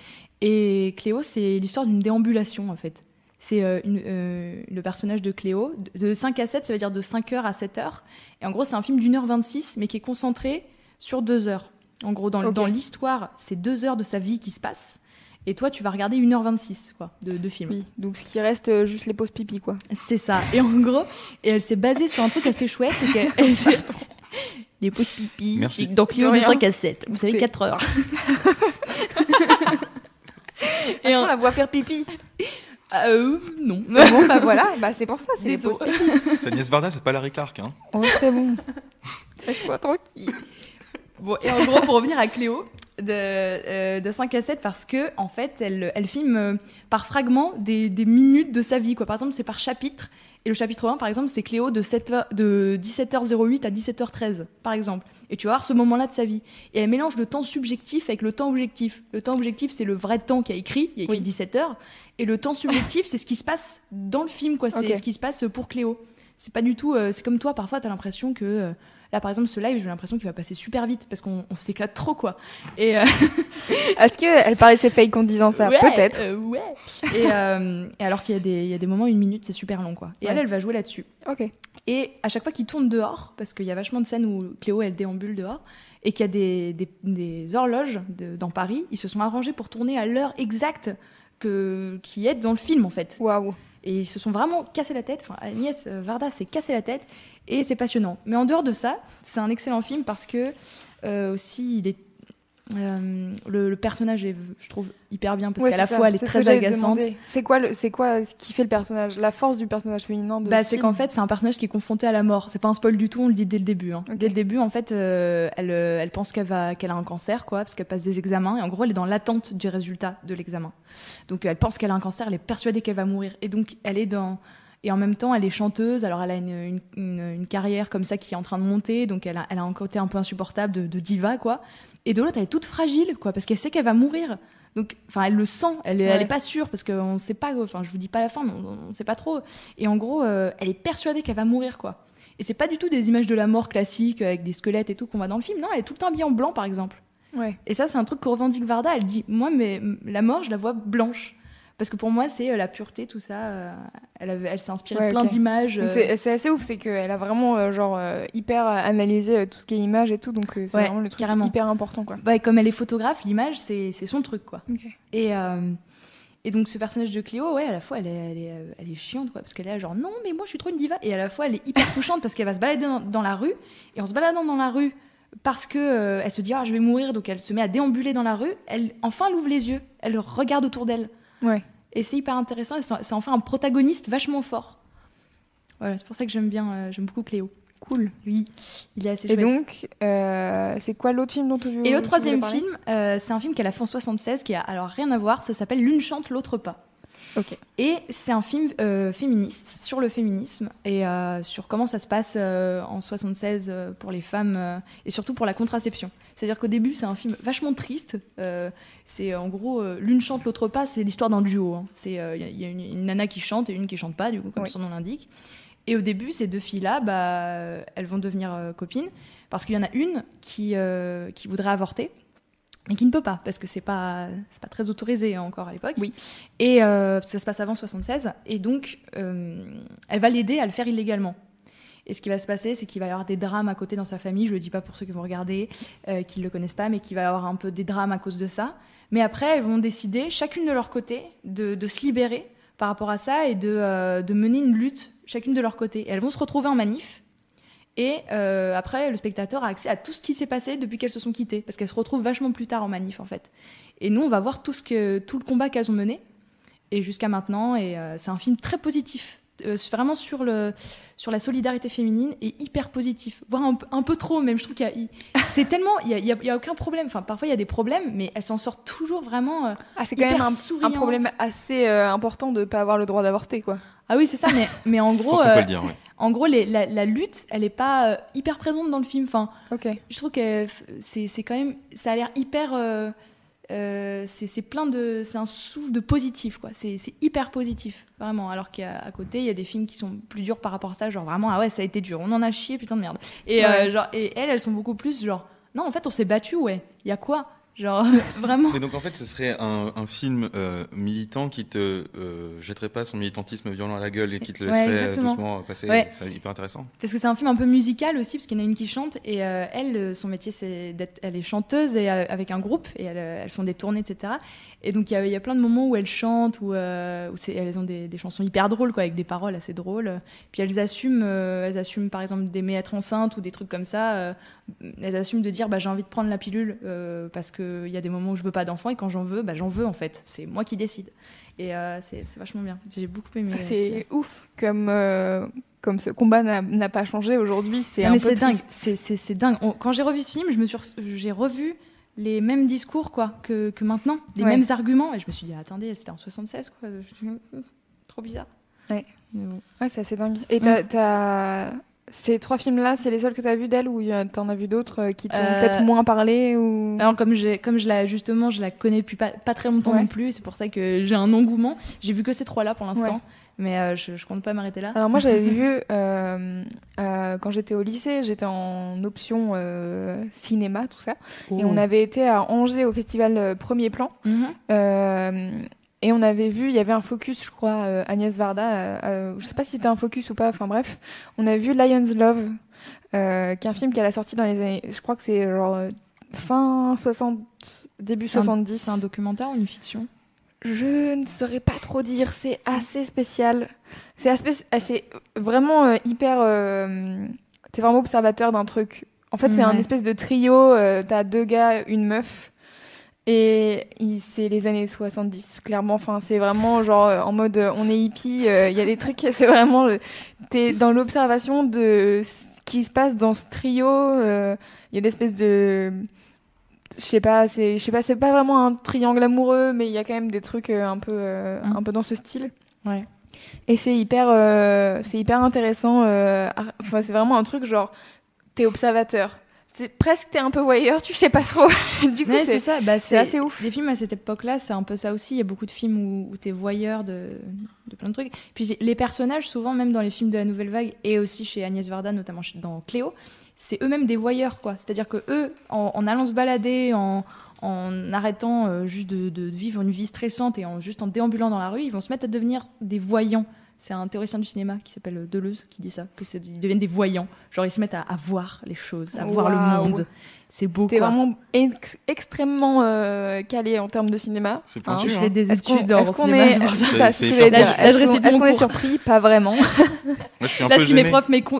Et Cléo, c'est l'histoire d'une déambulation, en fait. C'est euh, euh, le personnage de Cléo. De de 5 à 7, ça veut dire de 5 heures à 7 heures. Et en gros, c'est un film d'une heure 26, mais qui est concentré sur 2 heures. En gros, dans, l'histoire, c'est 2 heures de sa vie qui se passent. Et toi, tu vas regarder 1h26 quoi, de, de film. Oui. Donc ce qui reste, euh, juste les pauses pipi, quoi. C'est ça. Et en gros, et elle s'est basée sur un truc assez chouette, c'est qu'elle les pauses pipi. Merci. Donc Cléo De de rien. 5 à 7. Vous savez C'est- 4 heures. Et on la voit faire pipi? Euh, non. bon, bah voilà, bah c'est pour ça, c'est les pauses pipi. C'est Agnès Varda, c'est pas Larry Clark. Hein. Oh, c'est bon. Laisse-moi tranquille. Bon, et en gros, pour revenir à Cléo, de, euh, de 5 à 7, parce que, en fait, elle, elle filme euh, par fragments des, des minutes de sa vie. Quoi. Par exemple, c'est par chapitre. Et le chapitre 1, par exemple, c'est Cléo de, 7 heures- de 17h08 à 17h13, par exemple. Et tu vas voir ce moment-là de sa vie. Et elle mélange le temps subjectif avec le temps objectif. Le temps objectif, c'est le vrai temps qu'il a écrit. Il y a écrit Oui. 17h. Et le temps subjectif, c'est ce qui se passe dans le film, quoi. C'est ce qui se passe pour Cléo. C'est pas du tout. euh, c'est comme toi, parfois, t'as l'impression que. euh, là, par exemple, ce live, j'ai l'impression qu'il va passer super vite parce qu'on on s'éclate trop, quoi. Et. euh, Est-ce qu'elle paraissait fake en disant ça? Ouais, Peut-être. euh, ouais. Et, euh, et alors qu'il y, a des- il y a des moments, une minute, c'est super long, quoi. Et elle, Ouais. elle va jouer là-dessus. Ok. Et à chaque fois qu'il tourne dehors, parce qu'il y a vachement de scènes où Cléo, elle déambule dehors, et qu'il y a des, des- des horloges de- dans Paris, ils se sont arrangés pour tourner à l'heure exacte que, qui est dans le film, en fait. Waouh. Et ils se sont vraiment cassé la tête. Enfin, Agnès Varda s'est cassé la tête. Et c'est passionnant. Mais en dehors de ça, c'est un excellent film parce que euh, aussi, il est. euh, le, le personnage est, je trouve, hyper bien parce Ouais, qu'à la ça. fois, elle est très agaçante. C'est quoi, c'est quoi ce qui fait le personnage La force du personnage féminin de Bah, ce c'est qu'en fait, c'est un personnage qui est confronté à la mort. C'est pas un spoil du tout, on le dit dès le début. hein. Dès le début, en fait, euh, elle, elle pense qu'elle va, qu'elle a un cancer, quoi, parce qu'elle passe des examens. Et en gros, elle est dans l'attente du résultat de l'examen. Donc, elle pense qu'elle a un cancer, elle est persuadée qu'elle va mourir. Et donc, elle est dans. Et en même temps, elle est chanteuse. Alors, elle a une, une, une- une carrière comme ça qui est en train de monter. Donc, elle a, elle a un côté un peu insupportable de, de diva, quoi. Et de l'autre, elle est toute fragile, quoi, parce qu'elle sait qu'elle va mourir. Donc, enfin, elle le sent. Elle, est- elle Ouais. est pas sûre parce qu'on ne sait pas. Enfin, je vous dis pas la fin, mais on, on sait pas trop. Et en gros, euh, elle est persuadée qu'elle va mourir, quoi. Et c'est pas du tout des images de la mort classiques avec des squelettes et tout qu'on voit dans le film. Non, elle est tout le temps habillée en blanc, par exemple. Ouais. Et ça, c'est un truc que revendique Varda. Elle dit, moi, mais la mort, je la vois blanche. Parce que pour moi, c'est euh, la pureté, tout ça. euh, elle, avait- elle s'est inspirée Ouais, plein d'images. Euh, C'est assez ouf, c'est qu'elle a vraiment genre hyper analysé tout ce qui est image et tout, donc c'est Ouais, vraiment le truc carrément. hyper important quoi. comme elle est photographe, l'image, c'est son truc, quoi. Et, et donc, ce personnage de Cléo, ouais, à la fois, elle est, elle est, elle est chiante, quoi, parce qu'elle est là, genre, non, mais moi, je suis trop une diva. Et à la fois, elle est hyper touchante parce qu'elle va se balader dans, dans la rue. Et en se baladant dans la rue, parce que euh, elle se dit, ah, je vais mourir, donc elle se met à déambuler dans la rue. Elle, enfin, elle ouvre les yeux. Elle regarde autour d'elle. Ouais. Et c'est hyper intéressant. et C'est enfin un protagoniste vachement fort. Voilà, c'est pour ça que j'aime bien, euh, j'aime beaucoup Cléo. Cool. Oui, il est assez Et chouette. donc, euh, c'est quoi l'autre film dont tu veux Et le troisième film, euh, c'est un film qu'elle a fait en 76 qui a alors rien à voir. Ça s'appelle L'une chante, l'autre pas. Ok. Et c'est un film euh, féministe sur le féminisme et euh, sur comment ça se passe euh, en 76 euh, pour les femmes et surtout pour la contraception. C'est-à-dire qu'au début, c'est un film vachement triste. C'est en gros l'une chante, l'autre pas. C'est l'histoire d'un duo. hein. C'est il y, a- y a une, une nana qui chante et une qui chante pas, du coup, comme Oui. son nom l'indique. Et au début, ces deux filles-là, bah, elles vont devenir copines parce qu'il y en a une qui, qui voudrait avorter mais qui ne peut pas parce que c'est pas c'est pas très autorisé encore à l'époque. Oui. Et euh, ça se passe avant 76 et donc euh, elle va l'aider à le faire illégalement. Et ce qui va se passer, c'est qu'il va y avoir des drames à côté dans sa famille. Je le dis pas pour ceux qui vont regarder, euh, qui le connaissent pas, mais qu'il va y avoir un peu des drames à cause de ça. Mais après, elles vont décider, chacune de leur côté, de, de se libérer par rapport à ça et de, de mener une lutte, chacune de leur côté. Et elles vont se retrouver en manif. Et euh, après, le spectateur a accès à tout ce qui s'est passé depuis qu'elles se sont quittées, parce qu'elles se retrouvent vachement plus tard en manif, en fait. Et nous, on va voir tout, ce que, tout le combat qu'elles ont mené, et jusqu'à maintenant. Et euh, c'est un film très positif, euh, vraiment sur, le, sur la solidarité féminine, et hyper positif. Voire un, peu- un peu trop, même. Je trouve qu'il y a. C'est tellement. Il n'y a, il y a- il y a aucun problème. Enfin, parfois, il y a des problèmes, mais elles s'en sortent toujours vraiment. euh, Ah, c'est quand Hyper même un, un problème assez euh, important de pas avoir le droit d'avorter, quoi. Ah oui, c'est ça, mais, mais en Je gros. pense qu'on euh, peut le dire, ouais. En gros, les- la, la lutte, elle n'est pas euh, hyper présente dans le film. Enfin, je trouve que c'est c'est quand même. Ça a l'air hyper. euh, euh, c'est plein de. C'est un souffle de positif, quoi. C'est hyper positif, vraiment. Alors qu'à côté, il y a des films qui sont plus durs par rapport à ça. Genre vraiment, ah ouais, ça a été dur. On en a chié, putain de merde. Et, Ouais. euh, genre, et elles, elles sont beaucoup plus genre. Non, en fait, on s'est battu, ouais. Il y a quoi? Genre, vraiment. Et donc en fait, ce serait un, un film euh, militant qui te euh, jetterait pas son militantisme violent à la gueule et qui te Ouais, laisserait exactement. doucement passer. Ouais. C'est hyper intéressant. Parce que c'est un film un peu musical aussi, parce qu'il y en a une qui chante, et euh, elle, euh, son métier, c'est d'être, elle est chanteuse et euh, avec un groupe, et elles, euh, elles font des tournées, etc. Et donc il y a, il y a plein de moments où elles chantent, où, euh, où elles ont des, des chansons hyper drôles, quoi, avec des paroles assez drôles. Puis elles assument, euh, elles assument par exemple d'aimer être enceinte ou des trucs comme ça. euh, elles assument de dire, bah, j'ai envie de prendre la pilule parce qu'il y a des moments où je veux pas d'enfant, et quand j'en veux, bah, j'en veux en fait. C'est moi qui décide. Et c'est, vachement bien. J'ai beaucoup aimé. aussi. C'est ouf comme, comme ce combat n'a pas changé aujourd'hui. C'est un mais peu c'est dingue, c'est, dingue. On- quand j'ai revu ce film, je me suis, j'ai revu les mêmes discours quoi que, que maintenant, les Ouais. mêmes arguments, et je me suis dit attendez, c'était en 76 quoi, trop bizarre. Ouais. Ouais, c'est assez dingue. Et Mm. t'as- t'as- ces trois films-là, c'est les seuls que t'as vus d'elle ou t'en as vu d'autres euh, qui t'ont Euh, peut-être moins parlé ou... Alors comme comme je la justement, je la connais depuis pas, pas très longtemps Ouais. non plus, c'est pour ça que j'ai un engouement. J'ai vu que ces trois là pour l'instant, Ouais. mais euh, je, je compte pas m'arrêter là. Alors moi j'avais vu euh, euh, quand j'étais au lycée, j'étais en option euh, cinéma tout ça, et on avait été à Angers au festival euh, Premier Plan. Mhm. Euh, et on avait vu, il y avait un focus, je crois, euh, Agnès Varda. euh, euh, je sais pas si c'était un focus ou pas. Enfin bref, on a vu Lion's Love, euh, qui est un film qu'elle a sorti dans les années. Je crois que c'est genre fin 60, début C'est un- 70. C'est un documentaire ou une fiction? Je ne saurais pas trop dire. C'est assez spécial. C'est assez, assez- vraiment hyper. T'es vraiment observateur d'un truc. En fait, c'est un espèce de trio. T'as deux gars, une meuf. Et c'est les années 70, clairement. Enfin, c'est vraiment genre euh, en mode euh, on est hippie. euh, Il y a des trucs, c'est vraiment. T'es dans l'observation de ce qui se passe dans ce trio. euh, Il y a des espèces de je sais pas, c'est, je sais pas, c'est pas vraiment un triangle amoureux, mais il y a quand même des trucs un peu, euh, Mm. un peu dans ce style. Ouais. Et c'est hyper, c'est hyper intéressant. Enfin, c'est vraiment un truc genre, t'es observateur. C'est presque t'es un peu voyeur, tu sais pas trop. du coup, Ouais, c'est, ça. Bah, c'est assez ouf. Les films à cette époque-là, c'est un peu ça aussi. Il y a beaucoup de films où, où t'es voyeur de, de plein de trucs. Puis les personnages, souvent, même dans les films de la Nouvelle Vague et aussi chez Agnès Varda, notamment dans Cléo, c'est eux-mêmes des voyeurs, quoi. C'est-à-dire que eux, en, en allant se balader, en, en arrêtant euh, juste de, de vivre une vie stressante et en juste en déambulant dans la rue, ils vont se mettre à devenir des voyants. C'est un théoricien du cinéma qui s'appelle Deleuze qui dit ça, que c'est ils deviennent des voyants. Genre ils se mettent à, à voir les choses, à voir le monde. C'est beau T'es vraiment ex- extrêmement euh, calé en termes de cinéma. C'est Hein, pointu. je hein. fais des Est-ce qu'on, études en est-ce qu'on cinéma, je- je Est-ce qu'on- récite est-ce mon qu'on est surpris? Pas vraiment. Moi, je suis un Là, peu si mes profs m'écoutent,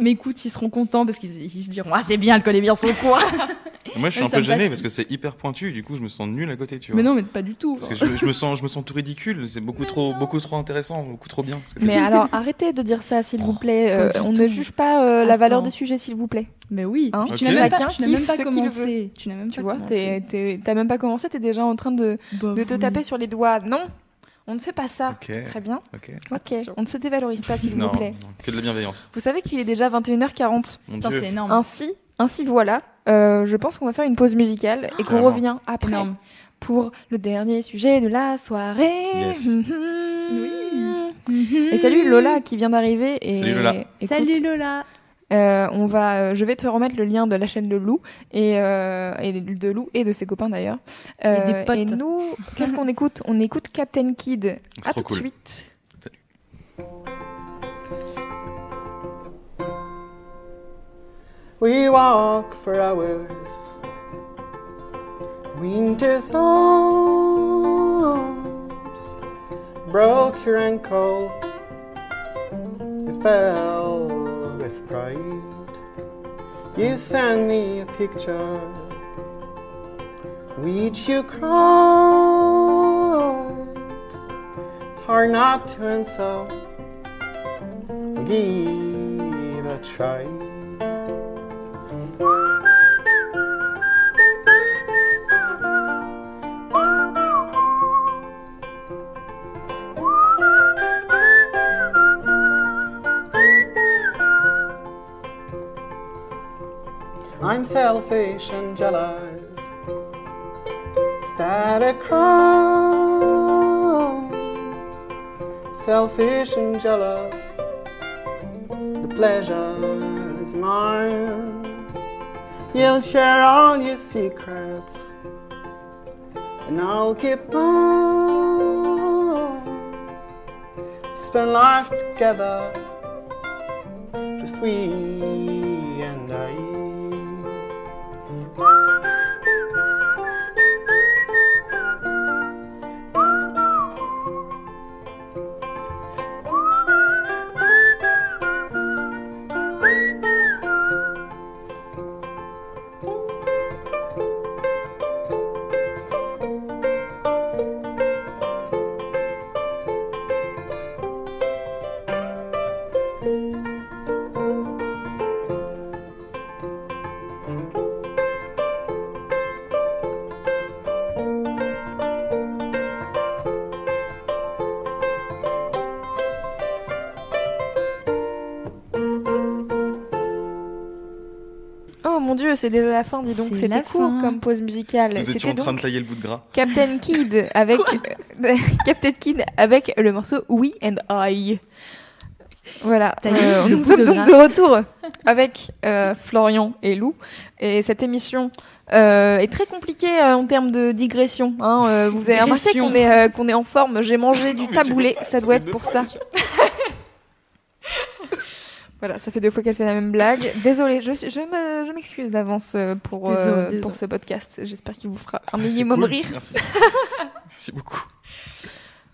M'écoute, ils seront contents parce qu'ils ils se diront Ah, c'est bien, elle connaît bien son coin. Moi, je suis un peu gêné parce que c'est hyper pointu. Du coup, je me sens nul à côté, tu vois. mais non, mais pas du tout. Parce que je, je me sens, je me sens tout ridicule. C'est beaucoup trop, beaucoup trop intéressant, beaucoup trop bien. tu Mais alors, arrêtez de dire ça, s'il vous plaît. Euh, on ne juge pas euh, la valeur des sujets, s'il vous plaît. Mais oui, Hein tu n'as même pas, tu même pas commencé. Tu n'as même Tu pas vois, commencé. t'es- t'es- t'as même pas commencé, t'es déjà en train de, Bah, de te oui. taper sur les doigts. Non, on ne fait pas ça. Très bien. On ne se dévalorise pas, s'il vous plaît. non, que de la bienveillance. Vous savez qu'il est déjà 21h40. Mon Putain, Dieu. c'est énorme. Ainsi, ainsi voilà. Euh, je pense qu'on va faire une pause musicale et qu'on revient après énorme. pour le dernier sujet de la soirée. Yes. Mhm. Et salut Lola qui vient d'arriver. Salut Lola. écoute, Salut Lola. Euh, on va, euh, je vais te remettre le lien de la chaîne de Lou et, euh, et de Lou et de ses copains d'ailleurs. Euh, Et des potes. Et nous, qu'est-ce qu'on écoute? On écoute Captain Kid. À tout cool. de suite. We walk for hours. Winter storms broke your ankle. You fell pride. You send me a picture, which you cried. It's hard not to answer. Give a try. I'm selfish and jealous. Is that a crime? Selfish and jealous. The pleasure is mine. You'll share all your secrets, and I'll keep mine. Spend life together, just we c'est déjà la fin, dis donc. C'est C'était la court fin. comme pause musicale. Étions C'était en train de tailler le bout de gras. Captain Kid avec Captain Kid avec le morceau We and I. Voilà, Euh, nous sommes donc de retour avec euh, Florian et Lou. Et cette émission euh, est très compliquée euh, en termes de digression. hein. Euh, vous avez remarqué qu'on est, euh, qu'on est en forme. J'ai mangé du taboulé, ça doit être pour ça. Voilà, ça fait deux fois qu'elle fait la même blague. Désolée, je, je me- je m'excuse d'avance euh, pour, euh, Désolé, pour ce podcast. J'espère qu'il vous fera un c'est minimum cool, rire. Merci. Merci beaucoup.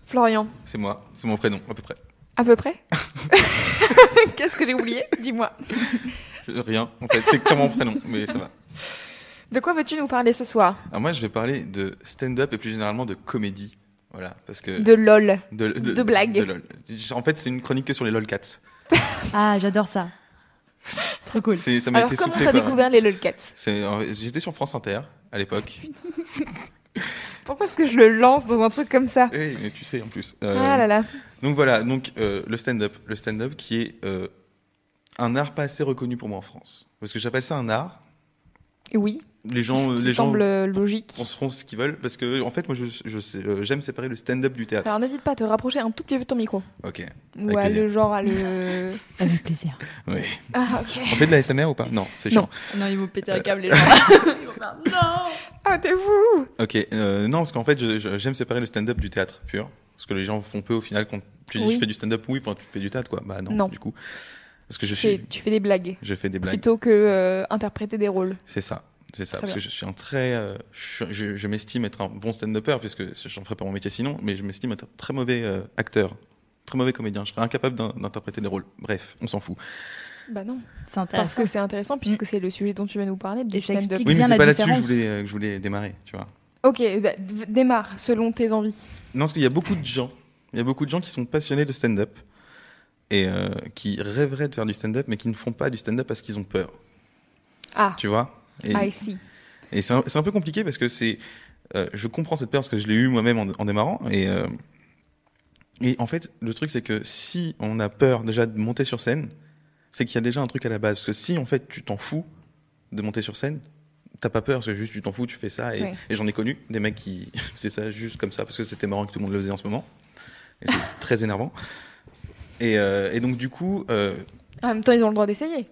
Florian, C'est moi, c'est mon prénom, à peu près. à peu près Qu'est-ce que j'ai oublié? Dis-moi. Rien, en fait, c'est que mon prénom, mais ça va. De quoi veux-tu nous parler ce soir? Alors moi, je vais parler de stand-up et plus généralement de comédie. Voilà, parce que... De LOL. de, de blagues. de lol. En fait, c'est une chronique que sur les lolcats. Ah, j'adore ça. Trop cool. Ça Alors, été comment t'as découvert les LOLcats J'étais sur France Inter, à l'époque. Pourquoi est-ce que je le lance dans un truc comme ça Oui, mais tu sais, en plus. Euh, Ah là là. Donc voilà, donc euh, le stand-up, le stand-up qui est euh, un art pas assez reconnu pour moi en France, parce que j'appelle ça un art. Oui, Les gens, euh, ce qui les gens semble euh, logique. penseront ce qu'ils veulent, parce que en fait, moi, je, je sais- euh, j'aime séparer le stand-up du théâtre. Alors n'hésite pas à te rapprocher un tout petit peu de ton micro. Ok. Ou à le genre à le... Avec plaisir. Oui. Ah ok. On fait de la SMR ou pas? Non, c'est Non. chiant. Non, ils vont péter un câble, les gens. Ils vont faire non. Ah t'es fou Ok. euh, non, parce qu'en fait, je- je- j'aime séparer le stand-up du théâtre pur, parce que les gens font peu au final quand tu dis Oui. je fais du stand-up, oui, enfin tu fais du théâtre quoi. Bah non, Non. du coup. Parce que je suis, Tu fais des blagues je fais des blagues. plutôt que euh, interpréter des rôles. C'est ça, c'est ça. Très Parce bien. que je suis un très, euh, je, je- je m'estime être un bon stand-upper puisque j'en ferais pas mon métier sinon, mais je m'estime être un très mauvais euh, acteur, très mauvais comédien. Je serais incapable d'in- d'interpréter des rôles. Bref, on s'en fout. Bah non. C'est Parce intéressant. que c'est intéressant puisque c'est le sujet dont tu vas nous parler du Et ça stand-up. explique Oui, mais c'est pas là-dessus que je différence. voulais, euh, que je voulais démarrer, tu vois. Ok, bah, démarre selon tes envies. Non, parce qu'il y a beaucoup de gens, il y a beaucoup de gens qui sont passionnés de stand-up et euh, qui rêveraient de faire du stand-up, mais qui ne font pas du stand-up parce qu'ils ont peur, Ah, tu vois? Et, I see. et c'est un, peu compliqué parce que c'est, euh, je comprends cette peur parce que je l'ai eu moi-même en, en démarrant et euh, et en fait le truc c'est que si on a peur déjà de monter sur scène, c'est qu'il y a déjà un truc à la base. Parce que si en fait tu t'en fous de monter sur scène, t'as pas peur, c'est juste tu t'en fous, tu fais ça. Et, Ouais. et j'en ai connu des mecs qui faisaient ça juste comme ça parce que c'était marrant que tout le monde le faisait en ce moment. Et c'est très énervant. Et, euh, et donc du coup, euh, En même temps, ils ont le droit d'essayer.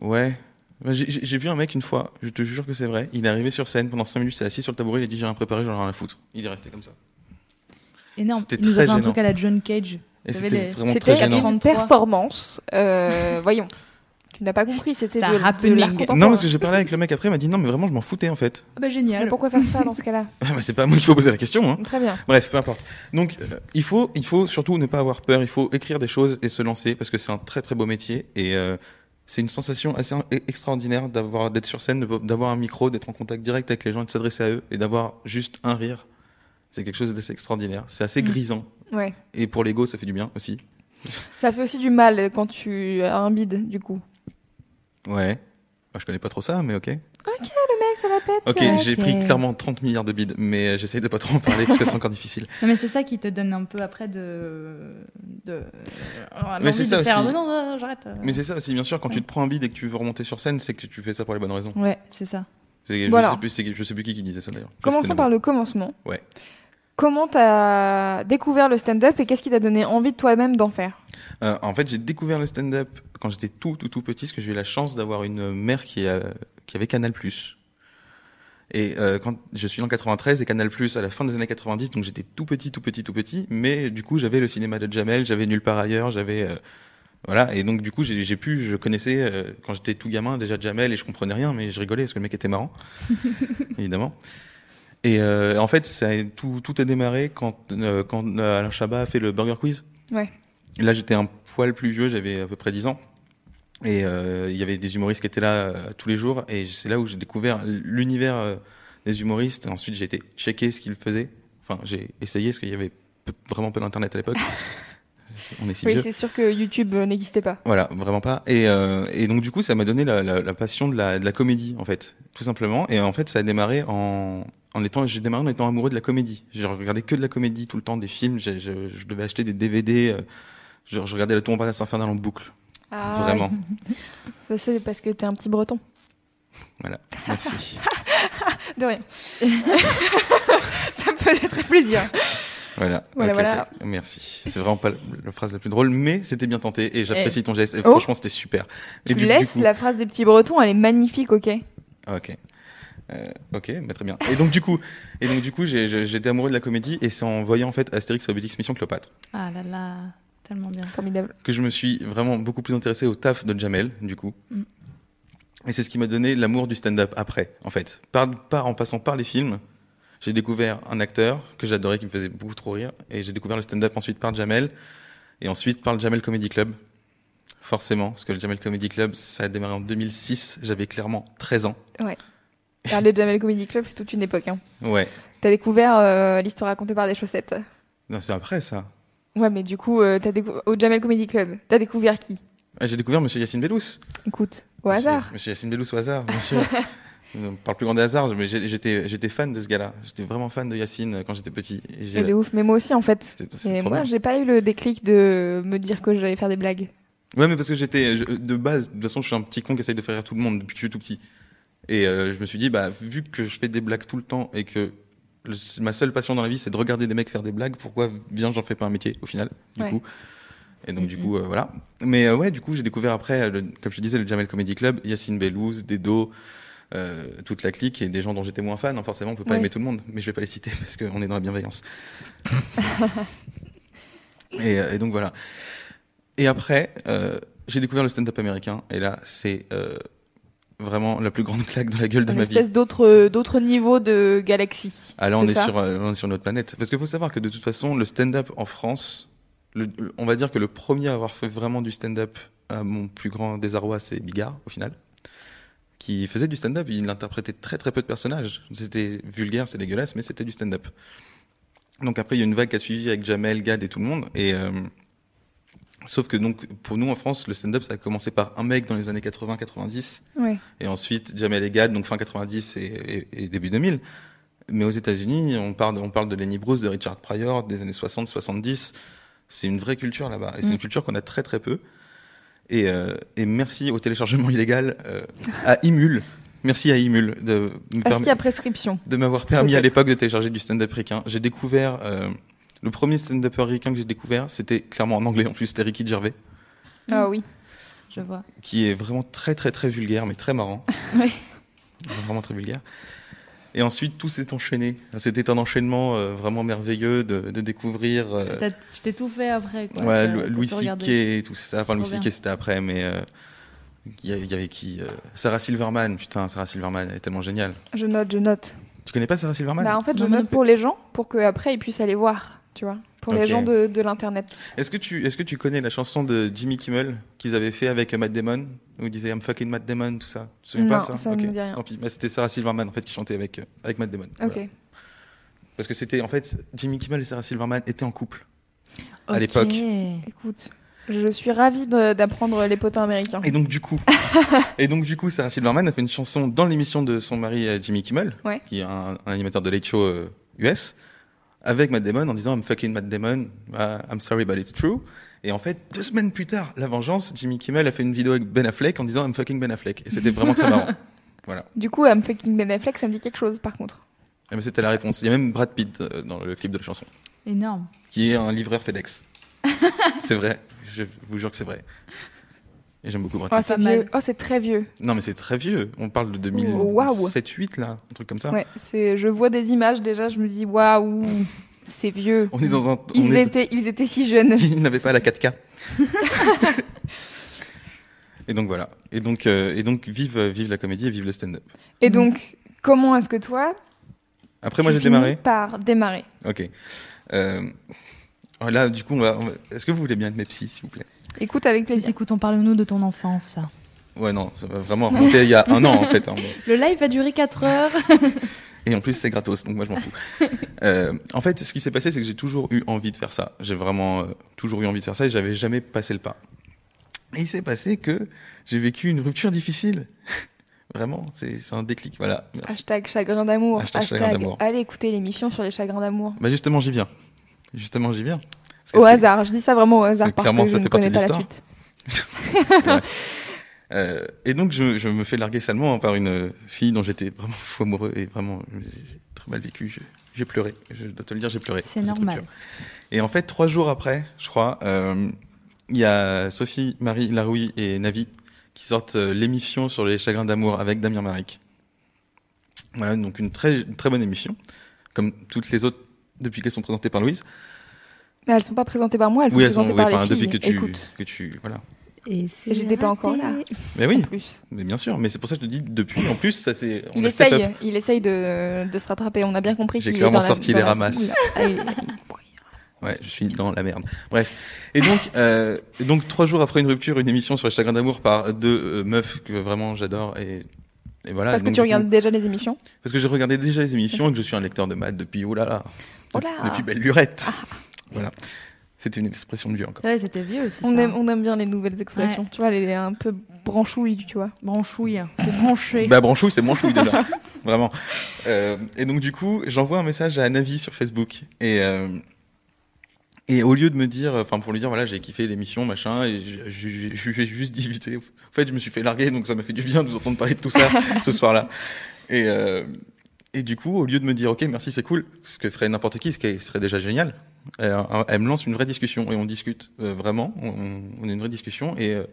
ouais. J'ai j'ai- j'ai vu un mec une fois, je te jure que c'est vrai. Il est arrivé sur scène pendant 5 minutes, il s'est assis sur le tabouret, il a dit j'ai rien préparé, j'en ai rien à foutre. Il est resté comme ça. Énorme. C'était Il nous a très fait un truc à la John Cage. C'était les- vraiment C'était très gênant. une 33. performance. Euh, voyons. Tu n'as pas compris, c'était de, un de l'art contemporain. Non, parce que j'ai parlé avec le mec après, il m'a dit non, mais vraiment, je m'en foutais en fait. Ah bah Mais génial. pourquoi faire ça dans ce cas-là Ah, bah, c'est pas à moi qu'il faut poser la question. Hein. Très bien. Bref, peu importe. Donc, euh, il faut, il faut surtout ne pas avoir peur. Il faut écrire des choses et se lancer parce que c'est un très très beau métier et euh, c'est une sensation assez e- extraordinaire d'avoir d'être sur scène, d'avoir un micro, d'être en contact direct avec les gens, et de s'adresser à eux et d'avoir juste un rire. C'est quelque chose d'assez extraordinaire. C'est assez Mm. grisant Ouais. et pour l'ego, ça fait du bien aussi. Ça fait aussi du mal quand tu as un bide, du coup. Ouais. Bah, je connais pas trop ça, mais ok. Le mec sur la tête. Ok, euh, j'ai Ok. pris clairement 30 milliards de bides, mais euh, j'essaye de pas trop en parler parce que c'est encore difficile. Non, mais c'est ça qui te donne un peu après de. de... Mais c'est ça de faire. aussi. Non, non, j'arrête. euh. Mais c'est ça aussi, bien sûr, quand tu te prends un bide et que tu veux remonter sur scène, c'est que tu fais ça pour les bonnes raisons. Ouais, c'est ça. Voilà. Je, sais plus, je sais plus qui qui disait ça d'ailleurs. Commençons par le commencement. Ouais. Comment t'as découvert le stand-up et qu'est-ce qui t'a donné envie de toi-même d'en faire? Euh, en fait, j'ai découvert le stand-up quand j'étais tout, tout, tout petit, parce que j'ai eu la chance d'avoir une mère qui, avait Canal+. Et euh, quand je suis en 93 et Canal+, à la fin des années 90, donc j'étais tout petit, tout petit, tout petit, mais du coup j'avais le cinéma de Jamel, j'avais nulle part ailleurs, j'avais euh, voilà, et donc du coup j'ai pu, je connaissais quand j'étais tout gamin déjà Jamel et je comprenais rien, mais je rigolais parce que le mec était marrant, évidemment. Et euh, en fait, ça tout, tout a démarré quand, euh, quand euh, Alain Chabat a fait le Burger Quiz. Ouais. Là, j'étais un poil plus vieux, j'avais à peu près 10 ans. Et euh, il y avait des humoristes qui étaient là euh, tous les jours. Et c'est là où j'ai découvert l'univers des humoristes. Ensuite, j'ai été checker ce qu'ils faisaient. Enfin, j'ai essayé, parce qu'il y avait vraiment peu d'internet à l'époque. On est si Oui, c'est sûr que YouTube n'existait pas. Voilà, vraiment pas. Et, euh, et donc du coup, ça m'a donné la, la, la passion de la, de la comédie, en fait, tout simplement. Et en fait, ça a démarré en, en étant, j'ai démarré en étant amoureux de la comédie. Je regardais que de la comédie tout le temps, des films. Je, je devais acheter des DVD. euh, je, je regardais la tour Montparnasse infernale en boucle, Ah, vraiment. oui. C'est parce que t'es un petit breton. Voilà, merci. De rien. Ça me faisait très plaisir. Voilà, Voilà. Merci. C'est vraiment pas la, phrase la plus drôle, mais c'était bien tenté et j'apprécie ton geste. Et Oh. franchement, c'était super. Tu Et du- du laisses coup- la phrase des petits bretons, elle est magnifique, ok? Ah, Ok. Euh, ok, bah, très bien. Et donc du coup, et donc du coup, j'étais amoureux de la comédie et c'est en voyant en fait Astérix Obélix Mission Cléopâtre Ah là là, tellement bien. Formidable. que je me suis vraiment beaucoup plus intéressé au taf de Jamel, du coup. Mm. Et c'est ce qui m'a donné l'amour du stand-up après, en fait. Par, par, en passant par les films, j'ai découvert un acteur que j'adorais, qui me faisait beaucoup trop rire. Et j'ai découvert le stand-up ensuite par Jamel. Et ensuite par le Jamel Comedy Club. Forcément, parce que le Jamel Comedy Club, ça a démarré en 2006. J'avais clairement 13 ans. Car le Jamel Comedy Club, c'est toute une époque. Hein. Ouais. T'as découvert euh, l'histoire racontée par des chaussettes. Non, c'est après ça. Ouais, mais du coup, euh, t'as décou- au Jamel Comedy Club, t'as découvert qui? Ah, J'ai découvert Monsieur Yacine Bellous. Écoute, au Monsieur- hasard. Monsieur Yacine Bellous au hasard, bien sûr. Par le plus grand des hasards, mais j'ai- j'étais j'étais fan de ce gars-là. J'étais vraiment fan de Yacine quand j'étais petit. Et j'ai- Et de ouf, mais moi aussi en fait. C'était- c'était Et trop moi, bien. j'ai pas eu le déclic de me dire que j'allais faire des blagues. Ouais, mais parce que j'étais je- de base, de toute façon, je suis un petit con qui essaye de faire rire tout le monde depuis que je suis tout petit. Et euh, je me suis dit, bah, vu que je fais des blagues tout le temps et que le- ma seule passion dans la vie, c'est de regarder des mecs faire des blagues, pourquoi bien j'en fais pas un métier au final, du Ouais. coup. Et donc du coup, euh, voilà. Mais euh, ouais, du coup, j'ai découvert après, euh, le- comme je te disais, le Jamel Comedy Club, Yacine Bellouz, Dedo, euh, toute la clique et des gens dont j'étais moins fan. hein, forcément, on peut pas Ouais. aimer tout le monde, mais je vais pas les citer parce qu'on est dans la bienveillance. et, et donc voilà. Et après, j'ai découvert le stand-up américain et là, c'est vraiment la plus grande claque dans la gueule de Une ma vie. espèce d'autre d'autre niveau de galaxie. Ah là, on est, sur, euh, on est sur notre planète. Parce qu'il faut savoir que de toute façon, le stand-up en France, le- on va dire que le premier à avoir fait vraiment du stand-up, à mon plus grand désarroi, c'est Bigard, au final. Qui faisait du stand-up, il interprétait très très peu de personnages. C'était vulgaire, c'est dégueulasse, mais c'était du stand-up. Donc après, il y a une vague qui a suivi avec Jamel, Gad et tout le monde. Et euh, sauf que donc pour nous en France, le stand-up ça a commencé par un mec dans les années 80-90 Ouais. et ensuite Jamel et Gad, donc fin 90 et, et- et début 2000. Mais aux États-Unis, on parle, on parle de Lenny Bruce, de Richard Pryor, des années 60-70. C'est une vraie culture là-bas. Et c'est Mm. une culture qu'on a très très peu. Et, euh, et merci au téléchargement illégal euh, à Imul. Merci à Imul de, me de m'avoir permis à l'époque de télécharger du stand-up ricain. J'ai découvert euh, le premier stand-upper ricain que j'ai découvert, c'était clairement en anglais en plus, c'était Ricky Gervais, Ah oui. Je vois. qui est vraiment très très très vulgaire, mais très marrant. Oui. Vraiment très vulgaire. Et ensuite, tout s'est enchaîné. C'était un enchaînement euh, vraiment merveilleux de, de découvrir. euh, T'as- Tu t'es tout fait après. Quoi. ouais, Louis tout C.K. tout ça. Enfin, Louis. C.K. c'était après, mais euh, il y, avait qui euh, Sarah Silverman. Putain, Sarah Silverman, elle est tellement géniale. Je note, je note. Tu connais pas Sarah Silverman? Bah, en fait, je Non, moi non note pour les gens, pour qu'après ils puissent aller voir, tu vois. Pour les gens de, de l'internet. Est-ce que tu est-ce que tu connais la chanson de Jimmy Kimmel qu'ils avaient fait avec Matt Damon où il disait I'm fucking Matt Damon tout ça? Tu te souviens Non, pas de ça? ça me dit rien. Tant pis. Bah, c'était Sarah Silverman en fait qui chantait avec euh, avec Matt Damon. Ok. Voilà. Parce que c'était en fait Jimmy Kimmel et Sarah Silverman étaient en couple. à l'époque. Écoute, je suis ravie d'apprendre les potins américains. Et donc du coup et donc du coup Sarah Silverman a fait une chanson dans l'émission de son mari euh, Jimmy Kimmel Ouais. qui est un, un animateur de Late Show euh, US avec Matt Damon en disant I'm fucking Matt Damon uh, I'm sorry but it's true. Et en fait deux semaines plus tard la vengeance Jimmy Kimmel a fait une vidéo avec Ben Affleck en disant I'm fucking Ben Affleck. Et c'était vraiment très marrant. Voilà. Du coup, I'm fucking Ben Affleck, ça me dit quelque chose par contre. Ben, c'était la réponse. Il y a même Brad Pitt euh, dans le clip de la chanson. Énorme. qui est un livreur FedEx. C'est vrai. Je vous jure que c'est vrai et j'aime beaucoup Brad Oh, c'est vieux. Oh, c'est très vieux. non mais c'est très vieux on parle de Oh, waouh. 2007-8 là un truc comme ça Ouais, c'est. Je vois des images déjà, je me dis waouh, c'est vieux. on est dans un on Ils est- étaient, ils étaient si jeunes. il n'avait pas la 4K. et donc voilà. Et donc, euh, et donc vive, vive la comédie et vive le stand-up. Et donc, comment est-ce que toi, Après, moi, j'ai démarré. par démarrer? Ok. Euh, oh, là, du coup, va, est-ce que vous voulez bien être mes psys, s'il vous plaît? Écoute avec plaisir. Écoute, parle-nous de ton enfance. Ouais, non, ça va vraiment remonter il y a un an, en fait. hein, mais- Le live va durer 4 heures. Et en plus, c'est gratos, donc moi, je m'en fous. Euh, en fait, ce qui s'est passé, c'est que j'ai toujours eu envie de faire ça. J'ai vraiment euh, toujours eu envie de faire ça et j'avais jamais passé le pas. Et il s'est passé que j'ai vécu une rupture difficile. Vraiment, c'est c'est un déclic. Voilà. Merci. Hashtag chagrin d'amour. Hashtag Hashtag, chagrin d'amour. allez écouter l'émission sur les chagrins d'amour. Bah justement, j'y viens. Justement, j'y viens. Au hasard, je dis ça vraiment au hasard parce clairement, que je ça ne fait partie connais de pas la suite. Euh, et donc, je, je me fais larguer salement par une fille dont j'étais vraiment fou amoureux et vraiment, j'ai très mal vécu. J'ai- pleuré. Je dois te le dire, j'ai pleuré. C'est normal. Et en fait, trois jours après, je crois, euh, il y a Sophie, Marie Laroui et Navi qui sortent euh, l'émission sur les chagrins d'amour avec Damien Maric. Voilà, donc une très, une très bonne émission, comme toutes les autres depuis qu'elles sont présentées par Louise. Mais elles sont pas présentées par moi, elles sont oui, elles sont, présentées oui, par enfin, les filles. depuis que tu, Écoute, que tu, voilà. Et J'étais pas encore là. Mais en oui, plus. mais bien sûr. Mais c'est pour ça que je te dis depuis. En plus, ça c'est. Il essaye, up. il essaye de, de se rattraper. On a bien compris J'ai qu'il est clairement dans la- sorti dans les la- ramasses. Ah, Ouais, je suis dans la merde. Bref. Et donc, euh, donc trois jours après une rupture, une émission sur les chagrins d'amour par deux euh, meufs que vraiment j'adore et. Et voilà. Parce que donc, tu coup- regardes déjà les émissions? Parce que j'ai regardé déjà les émissions et que je suis un lecteur de maths depuis oh là là. Oh là. Ah. Depuis belle lurette. Voilà. C'était une expression de vieux encore. Ouais, c'était vieux aussi. On ça. aime, on aime bien les nouvelles expressions. Tu vois, les un peu branchouilles, tu vois. Branchouille. C'est branché. Bah branchouille, c'est branchouille de là. Vraiment. Euh, et donc du coup, j'envoie un message à Navi sur Facebook et euh, et au lieu de me dire, enfin pour lui dire voilà j'ai kiffé l'émission machin et je, lui juste dit vite. En fait, je me suis fait larguer donc ça m'a fait du bien de vous entendre parler de tout ça ce soir-là. Et euh, et du coup, au lieu de me dire ok merci c'est cool, ce que ferait n'importe qui, ce qui serait déjà génial, elle, elle me lance une vraie discussion et on discute euh, vraiment, on, on a une vraie discussion et euh,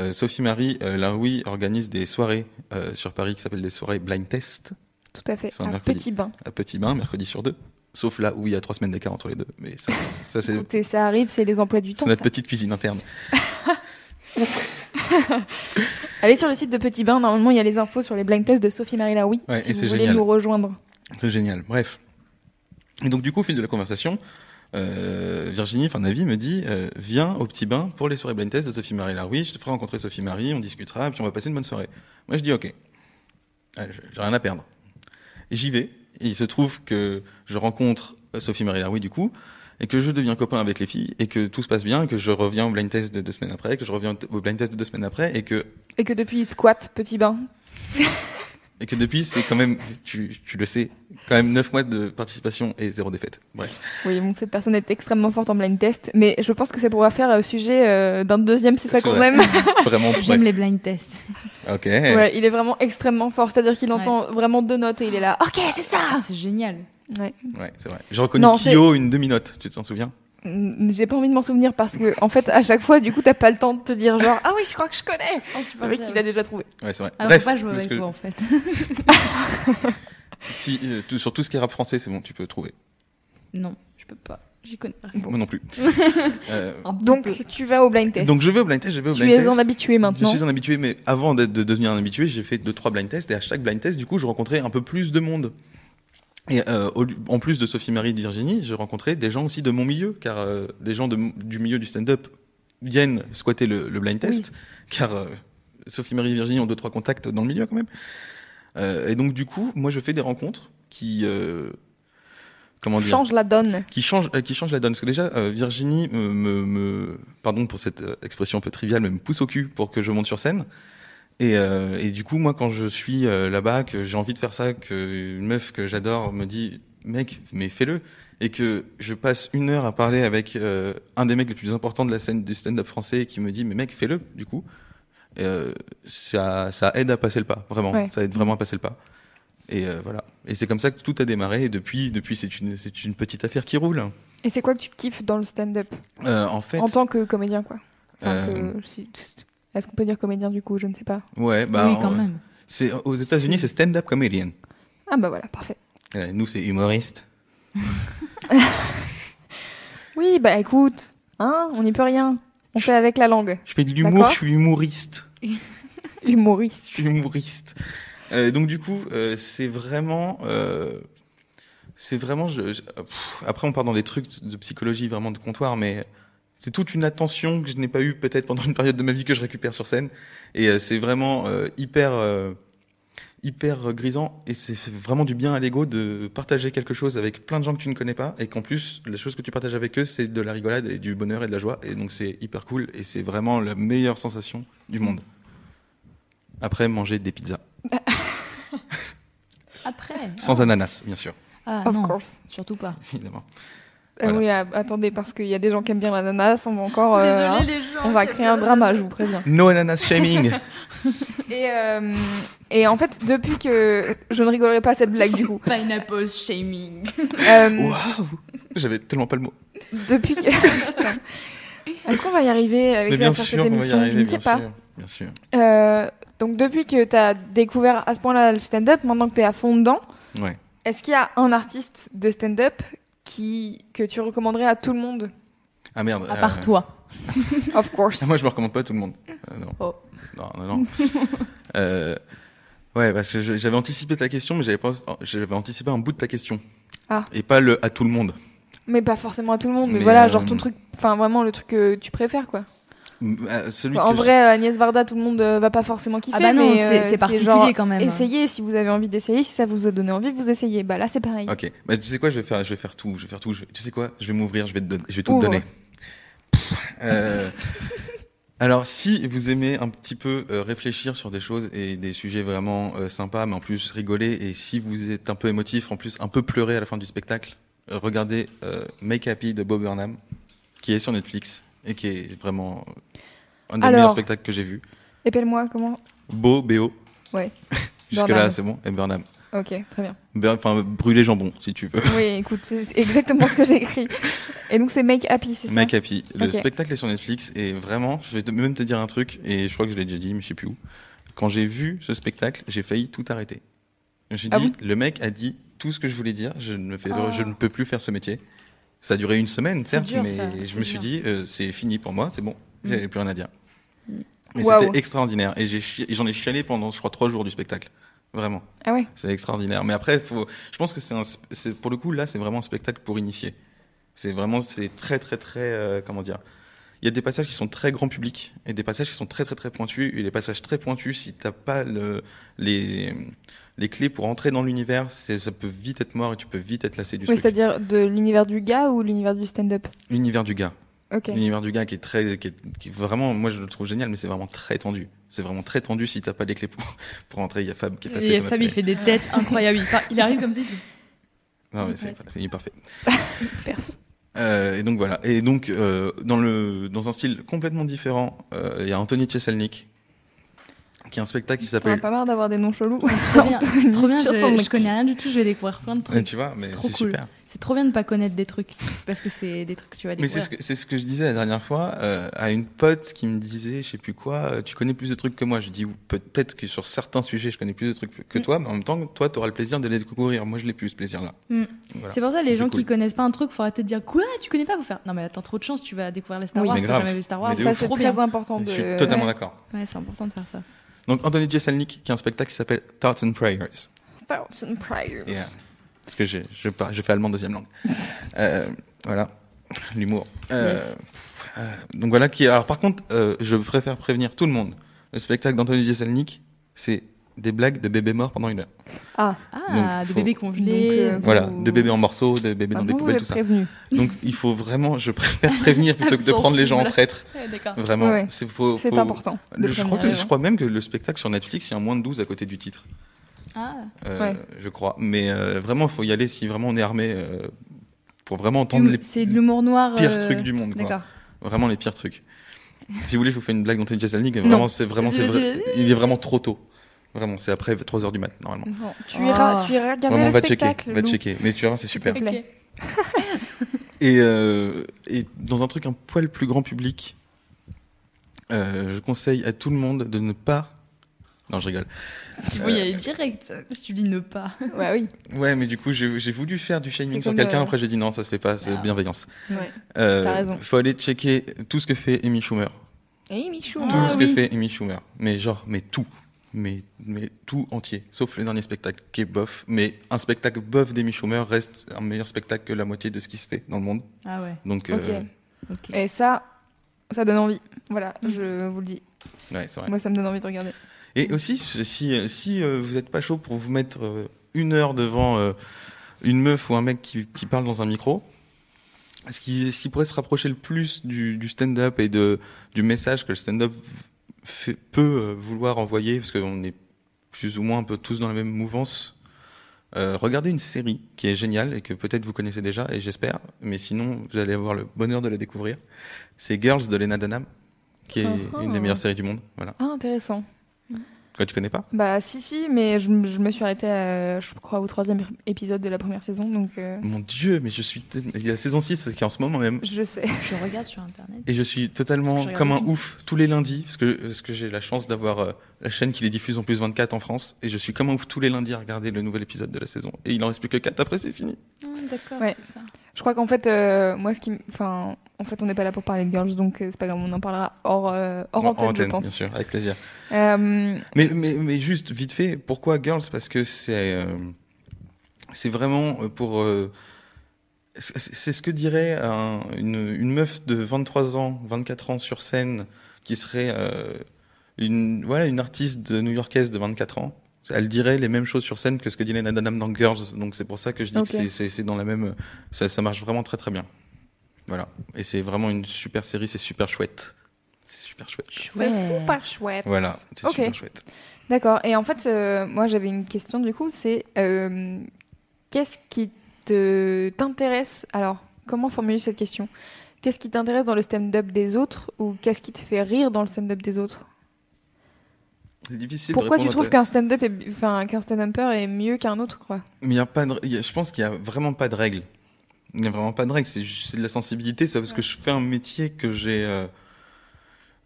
euh, Sophie Marie euh, Laroui organise des soirées euh, sur Paris qui s'appellent des soirées blind test Tout à fait. Un mercredi. petit bain. à Petit Bain mercredi sur deux. Sauf là où il y a trois semaines d'écart entre les deux. Mais ça, ça c'est Écoutez, ça arrive, c'est les emplois du temps. c'est notre ça. petite cuisine interne. Allez sur le site de Petit Bain, normalement il y a les infos sur les blind tests de Sophie-Marie Laroui, Ouais, si et vous voulez génial. nous rejoindre. C'est génial. Bref. Et donc, du coup, au fil de la conversation, euh, Virginie, enfin Navi, me dit euh, Viens au petit bain pour les soirées blind test de Sophie Marie Laroui. Je te ferai rencontrer Sophie Marie, on discutera, puis on va passer une bonne soirée. Moi, je dis Ok. Allez, j'ai- rien à perdre. J'y vais. Et il se trouve que je rencontre euh, Sophie Marie Laroui, du coup, et que je deviens copain avec les filles, et que tout se passe bien, et que je reviens au blind test de deux semaines après, que je reviens au blind test de deux semaines après, et que Et que depuis il squatte Petit Bain. et que depuis, c'est quand même, tu, tu le sais, quand même 9 mois de participation et zéro défaite. Bref. Oui, bon, cette personne est extrêmement forte en blind test, mais je pense que c'est pour faire euh, sujet euh, d'un deuxième, c'est ça qu'on vrai. aime. Vraiment. J'aime ouais. les blind tests. Ok. Ouais, il est vraiment extrêmement fort, c'est-à-dire qu'il entend vraiment deux notes et il est là. Ok, c'est ça. Ah, c'est génial. Ouais. Ouais, c'est vrai. J'ai reconnu Non, Kyo une demi-note, tu t'en souviens? J'ai pas envie de m'en souvenir parce que, en fait, à chaque fois, du coup, t'as pas le temps de te dire genre ah oui, je crois que je connais. Le mec, il a déjà trouvé. Ouais, c'est vrai. Alors, Bref, faut pas jouer avec que toi en fait. si, euh, tout- sur tout ce qui est rap français, c'est bon, tu peux trouver. Non, je peux pas. J'y connais rien. Moi non plus. Euh, petit Donc, peu. tu vas au blind test. donc je vais au blind test, je vais au tu blind es test. un habitué maintenant. Je suis un habitué, mais avant de devenir un habitué, j'ai fait deux trois blind tests et à chaque blind test, du coup, je rencontrais un peu plus de monde. Et euh, en plus de Sophie Marie et de Virginie, je rencontrais des gens aussi de mon milieu, car euh, des gens de- du milieu du stand-up viennent squatter le, le blind test, car euh, Sophie Marie et Virginie ont deux trois contacts dans le milieu quand même. Euh, et donc du coup, moi, je fais des rencontres qui euh, comment dire Change la donne. qui change euh, qui change la donne parce que déjà euh, Virginie me, me, me- pardon pour cette expression un peu triviale mais me pousse au cul pour que je monte sur scène et, euh, et du coup moi quand je suis euh, là-bas que j'ai envie de faire ça que une meuf que j'adore me dit mec mais fais-le. Et que je passe une heure à parler avec euh, un des mecs les plus importants de la scène du stand-up français qui me dit mais mec fais-le du coup. Ça ça aide à passer le pas vraiment. Ouais. ça aide vraiment à passer le pas. Et voilà. Et c'est comme ça que tout a démarré. Et depuis depuis c'est une c'est une petite affaire qui roule. Et c'est quoi que tu kiffes dans le stand-up? En fait, En tant que comédien, quoi. Enfin, que- Est-ce qu'on peut dire comédien du coup? Je ne sais pas. ouais, bah, oui, quand même. C'est aux États-Unis, c'est stand-up comedian. Ah bah voilà, parfait. Euh, Nous, c'est humoriste. Oui, bah écoute, hein, on n'y peut rien. On fait avec la langue. Je fais de l'humour, D'accord. je suis humoriste. Humoriste. Je suis humoriste. Euh, donc du coup, euh, c'est vraiment, euh, c'est vraiment. Je, je- pff, après, on part dans des trucs de psychologie vraiment de comptoir, mais c'est toute une attention que je n'ai pas eue peut-être pendant une période de ma vie que je récupère sur scène, et euh, c'est vraiment euh, hyper. euh, hyper grisant et c'est vraiment du bien à l'ego de partager quelque chose avec plein de gens que tu ne connais pas et qu'en plus la chose que tu partages avec eux c'est de la rigolade et du bonheur et de la joie et donc c'est hyper cool et c'est vraiment la meilleure sensation du monde. Après manger des pizzas Après. sans ananas bien sûr Ah Of non, course. surtout pas. évidemment. Ah Voilà. oui, ah, attendez, parce qu'il y a des gens qui aiment bien l'ananas, on va encore. euh, hein, les gens. on va créer un drama, je vous préviens. No ananas shaming. Et, euh, et en fait, depuis que. Je ne rigolerai pas à cette blague du coup. Pineapple shaming. Euh, Waouh, j'avais tellement pas le mot. depuis que. Est-ce qu'on va y arriver avec la bien faire sûr cette qu'on va y arriver, Je ne bien sais pas. sûr, bien sûr. Euh, donc, depuis que tu as découvert à ce point-là le stand-up, maintenant que tu es à fond dedans, Ouais. est-ce qu'il y a un artiste de stand-up qui, que tu recommanderais à tout le monde Ah merde. À part euh, toi. Of course. Moi, je me recommande pas à tout le monde. Euh, non. Oh. non, non, non. Euh, ouais, parce que j'avais anticipé ta question, mais j'avais pas, j'avais anticipé un bout de ta question. Ah. Et pas le à tout le monde. Mais pas forcément à tout le monde. Mais, Mais, voilà, euh, genre ton truc. Enfin, vraiment le truc que tu préfères, quoi. Euh, celui en que vrai, Agnès Varda, tout le monde euh, va pas forcément kiffer. Ah bah non, mais, c'est- euh, particulier genre, quand même. Essayez si vous avez envie d'essayer, si ça vous a donné envie, vous essayez. Bah là, c'est pareil. Ok. Bah, tu sais quoi, je vais faire, je vais faire tout, je vais faire tout. je- tu sais quoi, je vais m'ouvrir, je vais te donner, je vais tout Ouvre. te donner. Euh, alors, si vous aimez un petit peu euh, réfléchir sur des choses et des sujets vraiment euh, sympas, mais en plus rigoler, et si vous êtes un peu émotif, en plus un peu pleurer à la fin du spectacle, regardez euh, Make Happy de Bob Burnham, qui est sur Netflix et qui est vraiment un des Alors. meilleurs spectacles que j'ai vu. Épelle-moi, comment? Beau, B.O. Ouais. Jusque Burnham. là, c'est bon. Et Burnham. Ok, très bien. Enfin, brûler jambon, si tu veux. Oui, écoute, c'est exactement ce que j'ai écrit. Et donc, c'est Make Happy, c'est ça? Make Happy. Le spectacle est sur Netflix et vraiment, je vais te- même te dire un truc et je crois que je l'ai déjà dit, mais je sais plus où. Quand j'ai vu ce spectacle, j'ai failli tout arrêter. Je me suis Ah dit, bon? le mec a dit tout ce que je voulais dire. Je ne, me fais, Ah. je ne peux plus faire ce métier. Ça a duré une semaine, certes, dur, mais ça, je me suis dur. dit, euh, c'est fini pour moi, c'est bon, Mm. j'avais plus rien à dire. Mais Waouh. c'était extraordinaire. Et j'en ai chialé pendant, je crois, trois jours du spectacle. Vraiment. Ah ouais. C'est extraordinaire. Mais après, faut, je pense que c'est pour le coup, là, c'est vraiment un spectacle pour initier. C'est vraiment, c'est très, très, très, euh, comment dire. Il y a des passages qui sont très grand public et des passages qui sont très, très, très pointus. Et les passages très pointus, si t'as pas le, les, les clés pour entrer dans l'univers, c'est, ça peut vite être mort et tu peux vite être lassé du Oui, c'est-à-dire de l'univers du gars ou l'univers du stand-up? L'univers du gars. Ok. L'univers du gars qui est très, qui est, qui est vraiment, moi je le trouve génial, mais c'est vraiment très tendu. C'est vraiment très tendu si t'as pas les clés pour, pour entrer. Il y a Fab qui est passé. Et Fab, il fait des têtes incroyables. Il, par- il arrive comme ça, il fait. Non, mais c'est, Ouais, c'est hyper fait. Perf. Euh, et donc voilà. Et donc euh, dans le dans un style complètement différent, euh, il y a Anthony Cheselnik qui a un spectacle qui T'en as s'appelle. pas marre d'avoir des noms chelous Trop bien, trop bien je, je connais rien du tout, je vais découvrir plein de trucs. tu vois, mais C'est trop cool. super. C'est trop bien de pas connaître des trucs. Parce que c'est des trucs que tu vas Mais découvrir. c'est ce que c'est ce que je disais la dernière fois euh, à une pote qui me disait, je sais plus quoi, euh, tu connais plus de trucs que moi. Je dis peut-être que sur certains sujets, je connais plus de trucs que Mm. toi, mais en même temps, toi, tu auras le plaisir de les découvrir. Moi, je l'ai plus ce plaisir-là. Mm. Voilà. C'est pour ça, les C'est gens cool. qui connaissent pas un truc, faut arrêter de dire quoi, tu connais pas, faut faire. Non, mais attends, trop de chance, tu vas découvrir les Star Oui, Wars, mais t'as grave. jamais vu Star Wars. Mais Ça, c'est trop très bien. important de. Je suis totalement ouais. d'accord. Ouais, c'est important de faire ça. Donc Anthony Jeselnik qui a un spectacle qui s'appelle Thoughts and Prayers. Thousand prayers. Yeah. Parce que je, je fais allemand deuxième langue. Euh, voilà, l'humour. Euh, Yes. euh, donc voilà qui. Alors par contre, je préfère prévenir tout le monde. Le spectacle d'Anthony Jeselnik, c'est des blagues de bébés morts pendant une heure. Ah, Ah, des faut- bébés congelés. Donc, euh, Voilà, Vous- des bébés en morceaux, des bébés dans des maintenant, vous poubelles, tout ça. prévenu. Donc il faut vraiment, je préfère prévenir plutôt que de prendre les gens en traître. Ouais. Vraiment, Ouais. c'est faut- important. Je crois, que, je même que le spectacle sur Netflix, il y a un moins de 12 à côté du titre. Ah, Euh, Ouais. Je crois. Mais euh, vraiment, il faut y aller si vraiment on est armé euh, pour vraiment entendre les c'est de l'humour noir. pires euh, trucs du monde. quoi. D'accord. Vraiment les pires trucs. si vous voulez, je vous fais une blague d'Anthony Jeselnik. Vraiment, c'est vraiment, c'est vrai- il est vraiment trop tôt. Vraiment, c'est après 3 heures du mat normalement. Tu Oh. iras, tu iras regarder Vraiment, le va checker, spectacle. va Lou. checker. Mais tu verras, c'est super. Et, euh, et dans un truc un poil plus grand public, euh, je conseille à tout le monde de ne pas. Non, je rigole. Tu il y aller direct. Si tu dis ne pas. Ouais, oui. Ouais, mais du coup, j'ai voulu faire du shaming sur quelqu'un. euh, Après, j'ai dit non, ça se fait pas, c'est Ah. bienveillance. Ouais. Euh, T'as raison. Faut aller checker tout ce que fait Amy Schumer. Michou. Ah, tout ce oui. que fait Amy Schumer. Mais genre, mais tout. Mais, mais tout entier. Sauf le dernier spectacle qui est bof. Mais un spectacle bof d'Amy Schumer reste un meilleur spectacle que la moitié de ce qui se fait dans le monde. Ah ouais. Donc, Ok. euh, Ok. Et ça, ça donne envie. Voilà, je vous le dis. ouais, c'est vrai. Moi, ça me donne envie de regarder. Et aussi, si, si euh, vous n'êtes pas chaud pour vous mettre euh, une heure devant euh, une meuf ou un mec qui, qui parle dans un micro, ce qui, ce qui pourrait se rapprocher le plus du, du stand-up et de, du message que le stand-up fait- peut euh, vouloir envoyer, parce qu'on est plus ou moins un peu tous dans la même mouvance, euh, regardez une série qui est géniale et que peut-être vous connaissez déjà, et j'espère, mais sinon vous allez avoir le bonheur de la découvrir. C'est Girls de Lena Dunham, qui est oh. une des meilleures séries du monde. Voilà. Ah, intéressant. Tu connais pas? Bah, si, si, mais je, me suis arrêtée, à, je crois, au troisième épisode de la première saison, donc euh, Mon Dieu, mais je suis. Il y a la saison 6 qui est en ce moment même. je sais. Je regarde sur internet. Et je suis totalement comme un ouf tous les lundis, parce que, parce que j'ai la chance d'avoir euh, la chaîne qui les diffuse en plus 24 en France, et je suis comme un ouf tous les lundis à regarder le nouvel épisode de la saison. Et il en reste plus que 4 après, c'est fini. Ah, D'accord, Ouais. c'est ça. Je crois qu'en fait, euh, moi, ce qui. Enfin, en fait, on n'est pas là pour parler de Girls, donc euh, c'est pas grave, on en parlera hors, euh, hors En- antenne, en je pense. bien sûr, avec plaisir. Euh, Mais, mais, mais juste, vite fait, pourquoi Girls? Parce que c'est c'est vraiment pour. c'est ce que dirait un- une, une meuf de 23 ans, 24 ans sur scène, qui serait une, voilà, une artiste new-yorkaise de 24 ans. Elle dirait les mêmes choses sur scène que ce que dit Lena Dunham dans Girls. Donc c'est pour ça que je dis que c'est- dans la même. Ça, ça marche vraiment très très bien. Voilà. Et c'est vraiment une super série, c'est super chouette. C'est super chouette. c'est super chouette. Voilà, c'est super chouette. D'accord. Et en fait, euh, moi, j'avais une question du coup. C'est euh, qu'est-ce qui te t'intéresse Alors, comment formuler cette question? Qu'est-ce qui t'intéresse dans le stand-up des autres ou qu'est-ce qui te fait rire dans le stand-up des autres? C'est difficile. de Pourquoi tu trouves qu'un stand-up, est... enfin, qu'un stand-upper est mieux qu'un autre, quoi? Mais il y a pas de, je pense qu'il y a vraiment pas de règle. Il y a vraiment pas de règle. C'est de la sensibilité. C'est parce que je fais un métier que j'ai. euh,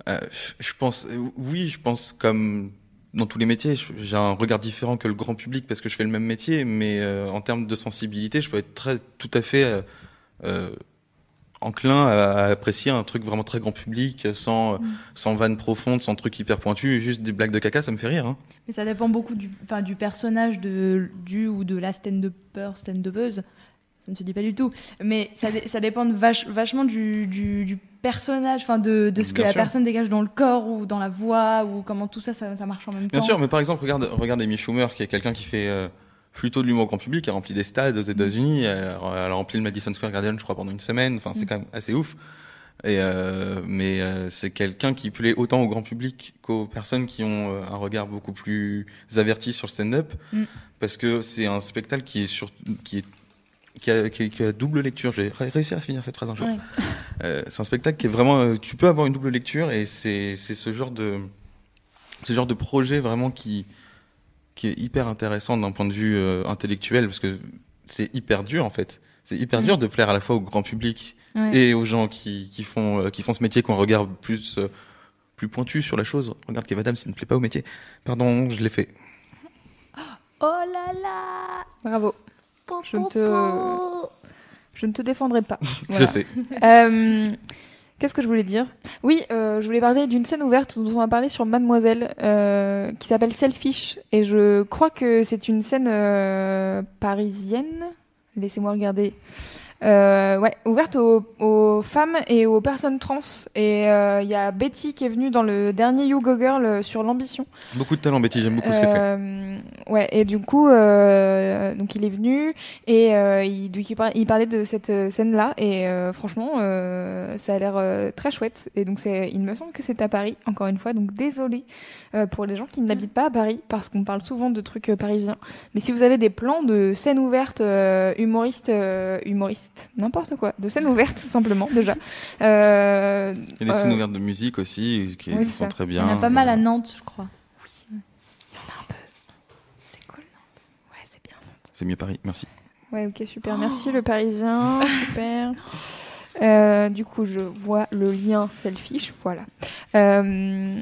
euh, je pense, oui, je pense comme dans tous les métiers, j'ai un regard différent que le grand public parce que je fais le même métier. Mais euh, en termes de sensibilité, je peux être très, tout à fait euh, euh, enclin à, apprécier un truc vraiment très grand public, sans, Mm. sans vanne profonde, sans truc hyper pointu, juste des blagues de caca, ça me fait rire. Hein. Mais ça dépend beaucoup du, enfin, du personnage de, du ou de la stand-upper, stand-upeuse. Ça ne se dit pas du tout. Mais ça, ça dépend vache- vachement du, du, du personnage, enfin de, de ce que Bien la sûr. personne dégage dans le corps ou dans la voix ou comment tout ça, ça, ça marche en même Bien temps. sûr, mais par exemple, regarde, regarde Amy Schumer, qui est quelqu'un qui fait euh, plutôt de l'humour grand public, qui a rempli des stades aux États-Unis, elle, a- elle a rempli le Madison Square Garden, je crois, pendant une semaine. Enfin, c'est Mm. quand même assez ouf. Et euh, mais euh, c'est quelqu'un qui plaît autant au grand public qu'aux personnes qui ont euh, un regard beaucoup plus averti sur le stand-up, Mm. parce que c'est un spectacle qui est sur, qui est qui a, qui a- qui a double lecture. J'ai ré- réussi à finir cette phrase un jour. Ouais. C'est un spectacle qui est vraiment. tu peux avoir une double lecture et c'est c'est ce genre de ce genre de projet vraiment qui qui est hyper intéressant d'un point de vue euh, intellectuel parce que c'est hyper dur en fait. C'est hyper Mm. dur de plaire à la fois au grand public Ouais. et aux gens qui qui font euh, qui font ce métier qu'on regarde plus euh, plus pointu sur la chose. Regarde Kev Adams, ça ne plaît pas au métier. Pardon, je l'ai fait. Oh là là Bravo. Je ne te, je ne te défendrai pas. Je sais. Qu'est-ce que je voulais dire? Oui, euh, je voulais parler d'une scène ouverte dont on a parlé sur Mademoiselle, euh, qui s'appelle Selfish, et je crois que c'est une scène euh, parisienne. Laissez-moi regarder. Euh, ouais, ouverte aux, aux femmes et aux personnes trans. Et euh, il y a Betty qui est venue dans le dernier You Go Girl euh, sur l'ambition. Beaucoup de talent, Betty. J'aime beaucoup ce qu'elle fait. Euh, ouais, et du coup, euh, donc il est venu et euh, il, donc il, par- il parlait de cette euh, scène-là et euh, franchement, euh, ça a l'air euh, très chouette. Et donc, il me semble que c'est à Paris, encore une fois. Donc, désolé euh, pour les gens qui n'habitent pas à Paris parce qu'on parle souvent de trucs euh, parisiens. Mais si vous avez des plans de scènes ouvertes, euh, humoristes, n'importe quoi, de scènes ouvertes, tout simplement, déjà. Euh, Il y a des scènes euh, ouvertes de musique aussi qui oui, sont ça. très Il bien. y en a pas mal à Nantes, je crois. C'est cool, Ouais, c'est bien. C'est mieux Paris. Merci. Ouais, ok, super. Merci le Parisien, super. Euh, du coup, je vois le lien selfish, voilà. Euh,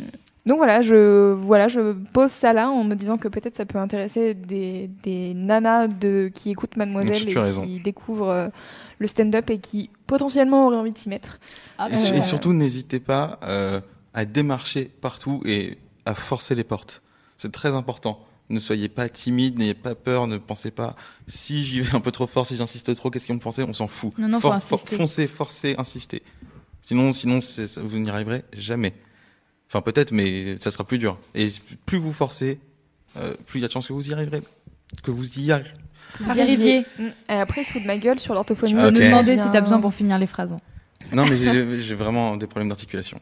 donc voilà, je voilà, je pose ça là en me disant que peut-être ça peut intéresser des, des nanas de qui écoutent Mademoiselle Tu- et tu as raison. qui découvrent euh, le stand-up et qui potentiellement auraient envie de s'y mettre. Ah, Et, su- et surtout, n'hésitez pas euh, à démarcher partout et à forcer les portes. C'est très important. Ne soyez pas timide, n'ayez pas peur, ne pensez pas si j'y vais un peu trop fort, si j'insiste trop, qu'est-ce qu'ils vont penser? On s'en fout. Non, non, faut insister. foncez, forcez, insistez. Sinon, sinon vous n'y arriverez jamais. Enfin, peut-être, mais ça sera plus dur. Et plus vous forcez, euh, plus il y a de chances que vous y arriverez. Que vous y arriverez. Vous y arriviez. Mm. Et après, ils se foutent de ma gueule sur l'orthophonie. Tu peux nous demander si t'as besoin pour finir les phrases. hein. Non, mais j'ai vraiment des problèmes d'articulation.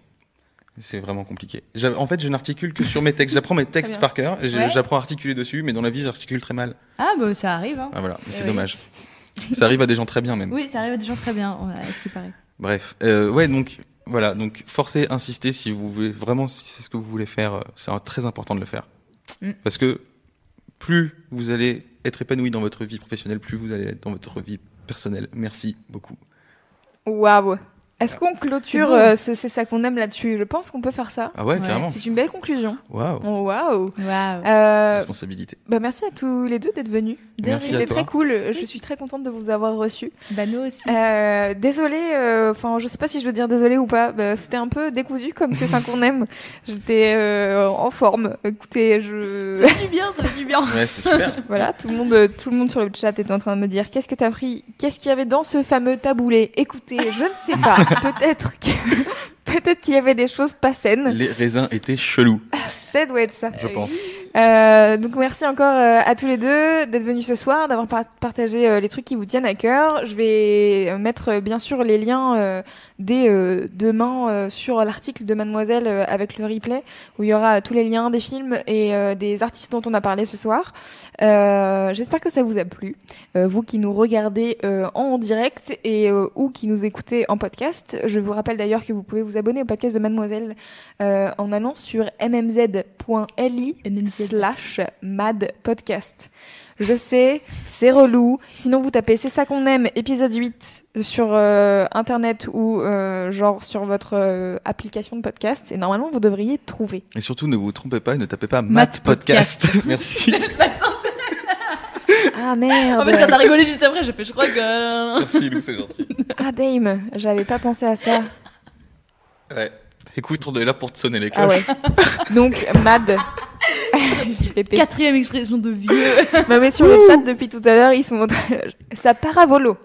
C'est vraiment compliqué. En fait, je n'articule que sur mes textes. J'apprends mes textes par cœur. Ouais. J'apprends à articuler dessus, mais dans la vie, j'articule très mal. Ah, bah ça arrive. Hein. Ah voilà, mais c'est oui. dommage. Ça arrive à des gens très bien même. Oui, ça arrive à des gens très bien, à ce qui paraît. Bref, euh, ouais, donc voilà, donc forcez, insistez si vous voulez vraiment, si c'est ce que vous voulez faire, euh, c'est très important de le faire, Mm. parce que plus vous allez être épanoui dans votre vie professionnelle, plus vous allez être dans votre vie personnelle. Merci beaucoup. Waouh. Est-ce qu'on C'est clôture euh, ce c'est ça qu'on aime là-dessus? Je pense qu'on peut faire ça. Ah ouais, Ouais. carrément. C'est une belle conclusion. Waouh, Oh, Waouh. Waouh. Euh, responsabilité. bah merci à tous les deux d'être venus. Merci C'était toi. très cool. Je suis très contente de vous avoir reçus. Bah, nous aussi. Euh, désolée, euh, enfin je sais pas si je veux dire désolée ou pas. Bah, C'était un peu décousu comme c'est ça qu'on aime. J'étais euh, en forme. Écoutez, je Ça fait du bien, ça fait du bien. Ouais, c'était super. voilà, tout le monde, tout le monde sur le chat est en train de me dire qu'est-ce que t'as pris, qu'est-ce qu'il y avait dans ce fameux taboulé? Écoutez, je ne sais pas. Peut-être que peut-être qu'il y avait des choses pas saines. Les raisins étaient chelous, Ça doit être ça. je pense. Euh, donc merci encore euh, à tous les deux d'être venus ce soir, d'avoir par- partagé euh, les trucs qui vous tiennent à cœur. Je vais mettre bien sûr les liens dès demain sur l'article de Mademoiselle avec le replay où il y aura tous les liens des films et des artistes dont on a parlé ce soir. Euh, J'espère que ça vous a plu, vous qui nous regardez en direct et ou qui nous écoutez en podcast. Je vous rappelle d'ailleurs que vous pouvez vous abonner au podcast de Mademoiselle en allant sur mmz.li MMZ. Slash mad podcast. Je sais, c'est relou. Sinon, vous tapez C'est ça qu'on aime, épisode 8 sur euh, internet ou euh, genre sur votre euh, application de podcast. Et normalement, vous devriez trouver. Et surtout, ne vous trompez pas et ne tapez pas Math Math Podcast. Merci. Je la sentais. Ah merde. En fait, quand t'as rigolé juste après, j'ai fait, je crois que. Merci Lou, c'est gentil. Ah Dame, j'avais pas pensé à ça. Ouais. Écoute, on est là pour te sonner les cloches. Ah ouais. Donc Mad. Quatrième expression de vieux. Non mais sur le chat depuis tout à l'heure, ils sont en train- ça part à volo.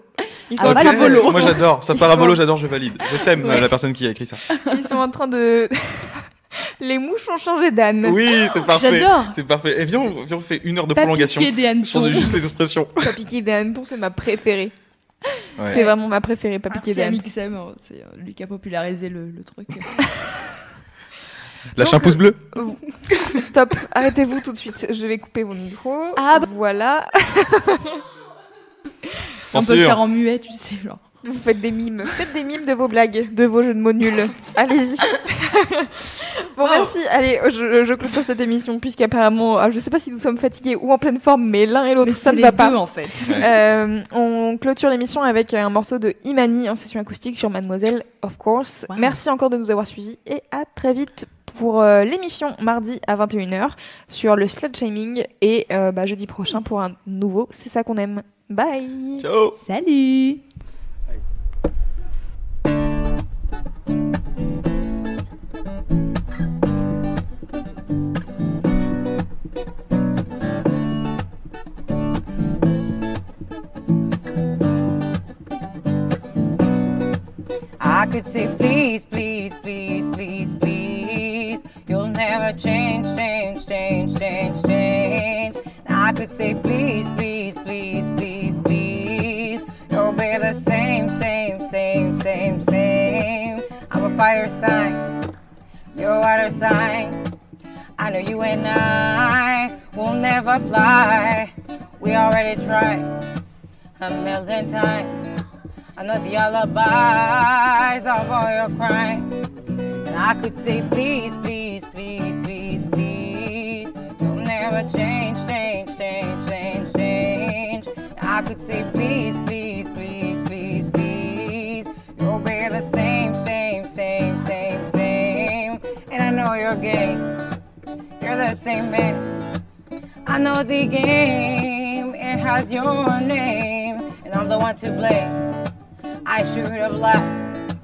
Ils sont, Ah, en train voilà, de- volo. Moi j'adore, ça part à volo, j'adore, je valide. Je t'aime Ouais. la personne qui a écrit ça. ils sont en train de Les mouches ont changé d'âne. Oui, c'est parfait. J'adore. C'est parfait. Et viens, on, viens, on fait une heure de Pas prolongation piquer des sur hannetons. de juste les expressions. Pas piquer des hannetons, c'est ma préférée. Ouais. C'est vraiment ma préférée, piquer Merci à. Mixem, c'est euh, lui qui a popularisé le, le truc. Lâche un pouce bleu. Stop, arrêtez-vous tout de suite. Je vais couper vos micros. Ah, bah- Voilà. On peut le faire en muet, tu sais, genre. Vous faites des mimes. Faites des mimes de vos blagues, de vos jeux de mots nuls. Allez-y. bon, merci. Allez, je, je clôture cette émission puisqu'apparemment, ah, je sais pas si nous sommes fatigués ou en pleine forme, mais l'un et l'autre, ça ne va deux, pas. en fait. Euh, on clôture l'émission avec un morceau de Imani en session acoustique sur Mademoiselle, of course. Wow. Merci encore de nous avoir suivis et à très vite pour euh, l'émission mardi à 21h sur le slut shaming et euh, bah, jeudi prochain pour un nouveau C'est ça qu'on aime. Bye Ciao. Salut could say please, please, please, please, please. You'll never change, change, change, change, change. I could say please, please, please, please, please. You'll be the same, same, same, same, same. I'm a fire sign, you're a water sign. I know you and I will never fly. We already tried a million times. I know the alibis of all your crimes. And I could say, please, please, please, please, please. You'll never change, change, change, change, change. And I could say, please, please, please, please, please. You'll be the same, same, same, same, same. And I know you're gay. You're the same man. I know the game, it has your name, and I'm the one to blame. I should have lied,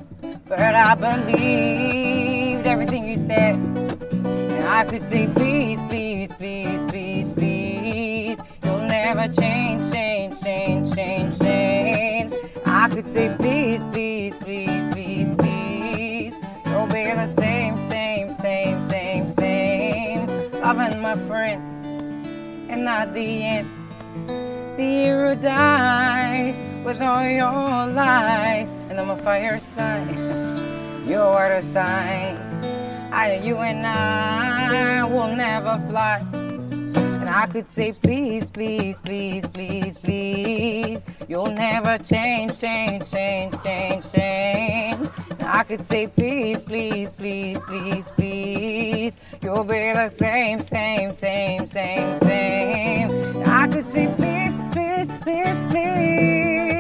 but I believed everything you said. And I could say, please, please, please, please, please. You'll never change, change, change, change, change. I could say, please, please, please, please, please. You'll be the same, same, same, same, same. Loving my friend, and not the end. The hero dies with all your lies, and I'm a fire sign. You're water sign. I, you and I will never fly. And I could say, please, please, please, please, please. You'll never change, change, change, change, change. And I could say, please, please, please, please, please. You'll be the same, same, same, same, same. And I could say, please, please, please, please.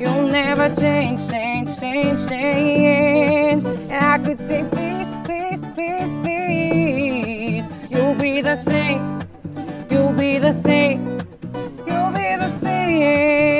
You'll never change, change, change, change. And I could say, please, please, please, please. You'll be the same. You'll be the same. You'll be the same.